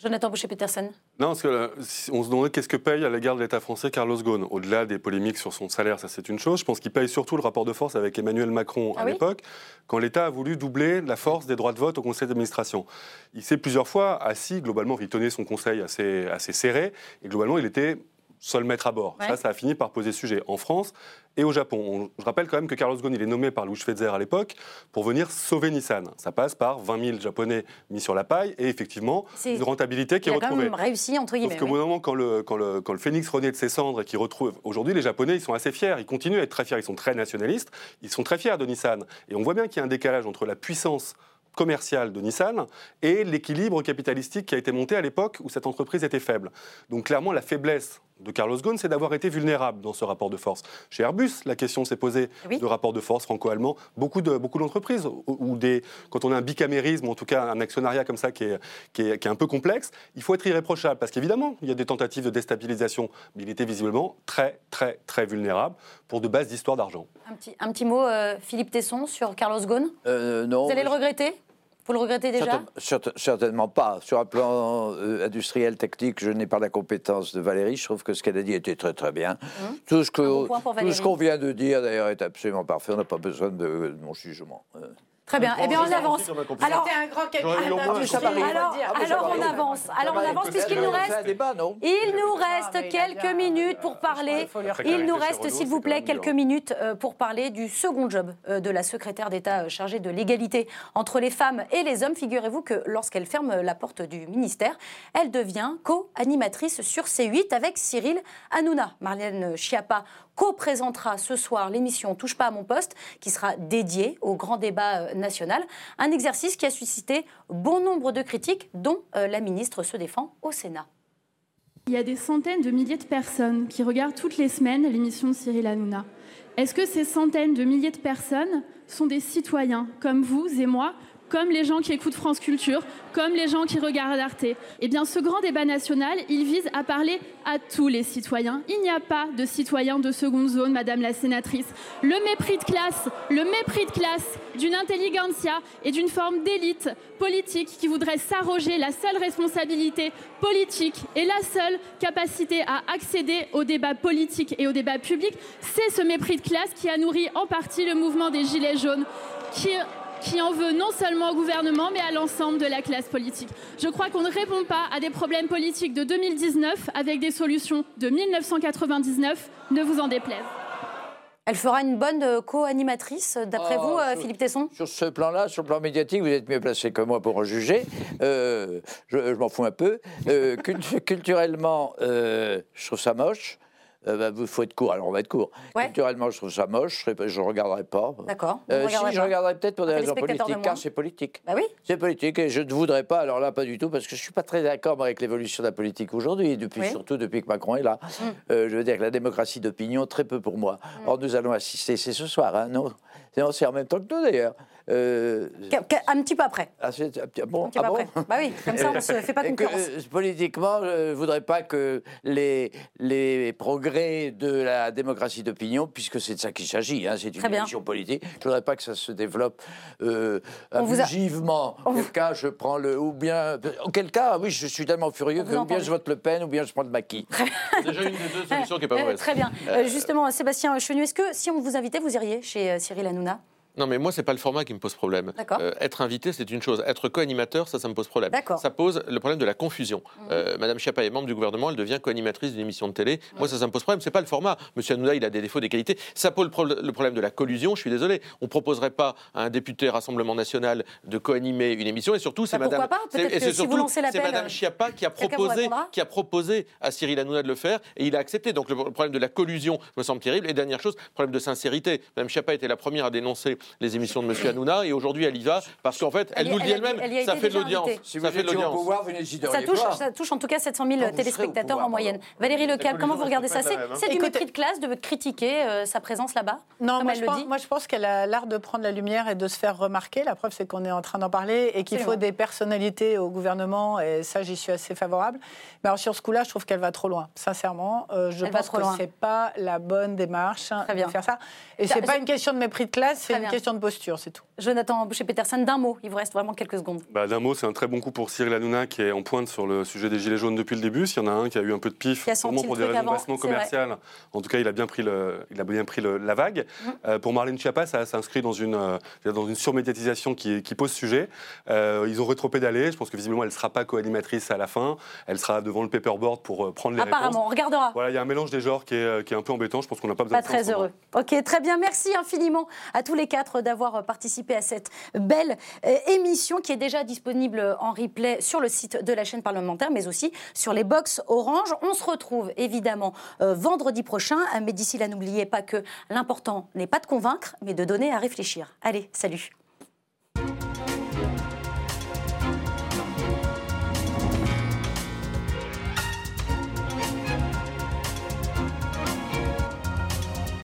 Jonathan Boucher-Peterson Non, parce que là, si on se demandait qu'est-ce que paye à l'égard de l'État français Carlos Ghosn. Au-delà des polémiques sur son salaire, ça c'est une chose. Je pense qu'il paye surtout le rapport de force avec Emmanuel Macron Ah à oui l'époque, quand l'État a voulu doubler la force des droits de vote au conseil d'administration. Il s'est plusieurs fois assis, globalement, il tenait son conseil assez, assez serré, et globalement, il était seul maître à bord. Ouais. Ça, ça a fini par poser sujet en France et au Japon. On- je rappelle quand même que Carlos Ghosn, il est nommé par Louis Schweitzer à l'époque pour venir sauver Nissan. Ça passe par 20 000 Japonais mis sur la paille et effectivement une rentabilité qui est a quand retrouvée. même réussi, entre guillemets. Sauf qu'au oui. moment, quand le, quand, le, quand le phénix renaît de ses cendres et qu'il retrouve. Aujourd'hui, les Japonais, ils sont assez fiers. Ils continuent à être très fiers. Ils sont très nationalistes. Ils sont très fiers de Nissan. Et on voit bien qu'il y a un décalage entre la puissance commerciale de Nissan et l'équilibre capitalistique qui a été monté à l'époque où cette entreprise était faible. Donc clairement, la faiblesse de Carlos Ghosn, c'est d'avoir été vulnérable dans ce rapport de force. Chez Airbus, la question s'est posée de rapport de force franco-allemand. Beaucoup de beaucoup d'entreprises ou- des quand on a un bicamérisme, ou en tout cas un actionnariat comme ça qui est, qui est, qui est un peu complexe, il faut être irréprochable parce qu'évidemment, il y a des tentatives de déstabilisation, mais il était visiblement très très très vulnérable pour de bases d'histoire d'argent. Un petit, un petit mot, euh, Philippe Tesson, sur Carlos Ghosn. Euh, non. Vous allez le regretter? Vous le regrettez déjà? Certain- certain- certainement pas. Sur un plan euh, industriel, technique, je n'ai pas la compétence de Valérie. Je trouve que ce qu'elle a dit était très très bien. Tout ce que- bon point pour tout ce qu'on vient de dire, d'ailleurs, est absolument parfait. On n'a pas besoin de, de mon jugement. Euh, Très bien. Eh bien, on avance. Alors, un grand on va. avance. Alors on va, avance puisqu'il nous reste. Il nous reste quelques minutes pour parler. Il nous reste, s'il vous plaît, quelques minutes euh, pour parler du second job euh, de la secrétaire d'État euh, chargée de l'égalité entre les femmes et les hommes. Figurez-vous que lorsqu'elle ferme la porte du ministère, elle devient co-animatrice sur C8 avec Cyril Hanouna. Marlène Schiappa co-présentera ce soir l'émission Touche pas à mon poste, qui sera dédiée au grand débat euh, national. Un exercice qui a suscité bon nombre de critiques, dont euh, la ministre se défend au Sénat. Il y a des centaines de milliers de personnes qui regardent toutes les semaines l'émission de Cyril Hanouna. Est-ce que ces centaines de milliers de personnes sont des citoyens comme vous et moi, comme les gens qui écoutent France Culture, comme les gens qui regardent Arte Eh bien, ce grand débat national, il vise à parler à tous les citoyens. Il n'y a pas de citoyens de seconde zone, Madame la sénatrice. Le mépris de classe, le mépris de classe d'une intelligentsia et d'une forme d'élite politique qui voudrait s'arroger la seule responsabilité politique et la seule capacité à accéder au débat politique et au débat public, c'est ce mépris de classe qui a nourri en partie le mouvement des Gilets jaunes, qui en veut non seulement au gouvernement, mais à l'ensemble de la classe politique. Je crois qu'on ne répond pas à des problèmes politiques de 2019 avec des solutions de 1999, ne vous en déplaise. Elle fera une bonne euh, co-animatrice, d'après Ah, vous, euh, sur- Philippe Tesson? Sur ce plan-là, sur le plan médiatique, vous êtes mieux placé que moi pour en juger. Euh, je je m'en fous un peu. Euh, cultu- culturellement, euh, je trouve ça moche. Il faut être court, alors on va être court. Ouais. Culturellement, je trouve ça moche, je ne regarderai pas. D'accord. Euh, si, je pas. regarderai peut-être pour des raisons politiques, car c'est politique. Bah oui. C'est politique et je ne voudrais pas, alors là, pas du tout, parce que je ne suis pas très d'accord avec l'évolution de la politique aujourd'hui, depuis, Oui. surtout depuis que Macron est là. Euh, je veux dire que la démocratie d'opinion, très peu pour moi. Or, nous allons assister, c'est ce soir, hein, Non, C'est en même temps que nous d'ailleurs. Euh, Un petit peu après. ah, c'est- ah, bon, Un petit peu ah bon après. Bah oui, comme ça, on ne se fait pas que, concurrence. euh, politiquement, je ne voudrais pas que les, les progrès de la démocratie d'opinion, puisque c'est de ça qu'il s'agit, hein, c'est une élection politique, je ne voudrais pas que ça se développe euh, vous a- abusivement. Auquel cas, je prends le. Ou bien. Auquel cas, oui, je suis tellement furieux On que ou bien je vote Le Pen, ou bien je prends le maquis. C'est déjà une des deux solutions qui est pas Euh, mauvaise. Très bien. Euh, justement, Sébastien Chenu, est-ce que si on vous invitait, vous iriez chez Cyril Hanouna? Да. Non, mais moi, c'est pas le format qui me pose problème. D'accord. Euh, être invité, c'est une chose. Être co-animateur, ça, ça me pose problème. D'accord. Ça pose le problème de la confusion. Euh, Madame Schiappa est membre du gouvernement, elle devient co-animatrice d'une émission de télé. Moi, ça, ça me pose problème. C'est pas le format. Monsieur Hanouna, il a des défauts, des qualités. Ça pose le, pro- le problème de la collusion. Je suis désolé. On proposerait pas à un député Rassemblement National de co-animer une émission. Et surtout, c'est Bah, pourquoi Madame. pas et que c'est si Madame euh, Schiappa qui a proposé, qui a proposé à Cyril Hanouna de le faire, et il a accepté. Donc le le problème de la collusion me semble terrible. Et dernière chose, problème de sincérité. Madame Schiappa était la première à dénoncer les émissions de Monsieur Hanouna, et aujourd'hui elle y va parce qu'en fait, elle, nous le dit elle-même, elle ça fait de l'audience. Si Ça vous fait de l'audience. pouvoir, ça touche, pas. ça touche en tout cas 700 000 Quand vous serez au téléspectateurs pouvoir, en moyenne. pardon. Valérie Leclerc, comment vous regardez ça C'est la même, hein. c'est du mépris de classe de critiquer euh, sa présence là-bas Non, moi elle je, le pense, dit moi je pense qu'elle a l'art de prendre la lumière et de se faire remarquer. La preuve, c'est qu'on est en train d'en parler et qu'il faut des personnalités au gouvernement, et ça, j'y suis assez favorable. Mais alors, sur ce coup-là, je trouve qu'elle va trop loin. Sincèrement, euh, je Elle pense que c'est pas la bonne démarche hein, de faire ça. Et c'est pas une question de mépris de classe, c'est Très une bien. Question de posture, c'est tout. Jonathan Boucher-Peterson, d'un mot, il vous reste vraiment quelques secondes. Bah, d'un mot, c'est un très bon coup pour Cyril Hanouna qui est en pointe sur le sujet des Gilets jaunes depuis le début. S'il y en a un qui a eu un peu de pif, sûrement pour des raisons bassement commerciales, en tout cas, il a bien pris, le, il a bien pris le, la vague. Mm. Euh, pour Marlène Schiappa, ça s'inscrit dans une, euh, dans une surmédiatisation qui, qui pose sujet. Euh, ils ont rétropédalé. Je pense que visiblement, elle ne sera pas co-animatrice à la fin. Elle sera devant le paperboard pour prendre les Apparemment, on regardera. Voilà, il y a un mélange des genres qui est, qui est un peu embêtant. Je pense qu'on n'a pas besoin pas très heureux. Ok, très bien. Merci infiniment à tous les quatre d'avoir participé à cette belle émission qui est déjà disponible en replay sur le site de la chaîne parlementaire, mais aussi sur les box Orange. On se retrouve évidemment vendredi prochain. Mais d'ici là, n'oubliez pas que l'important n'est pas de convaincre, mais de donner à réfléchir. Allez, salut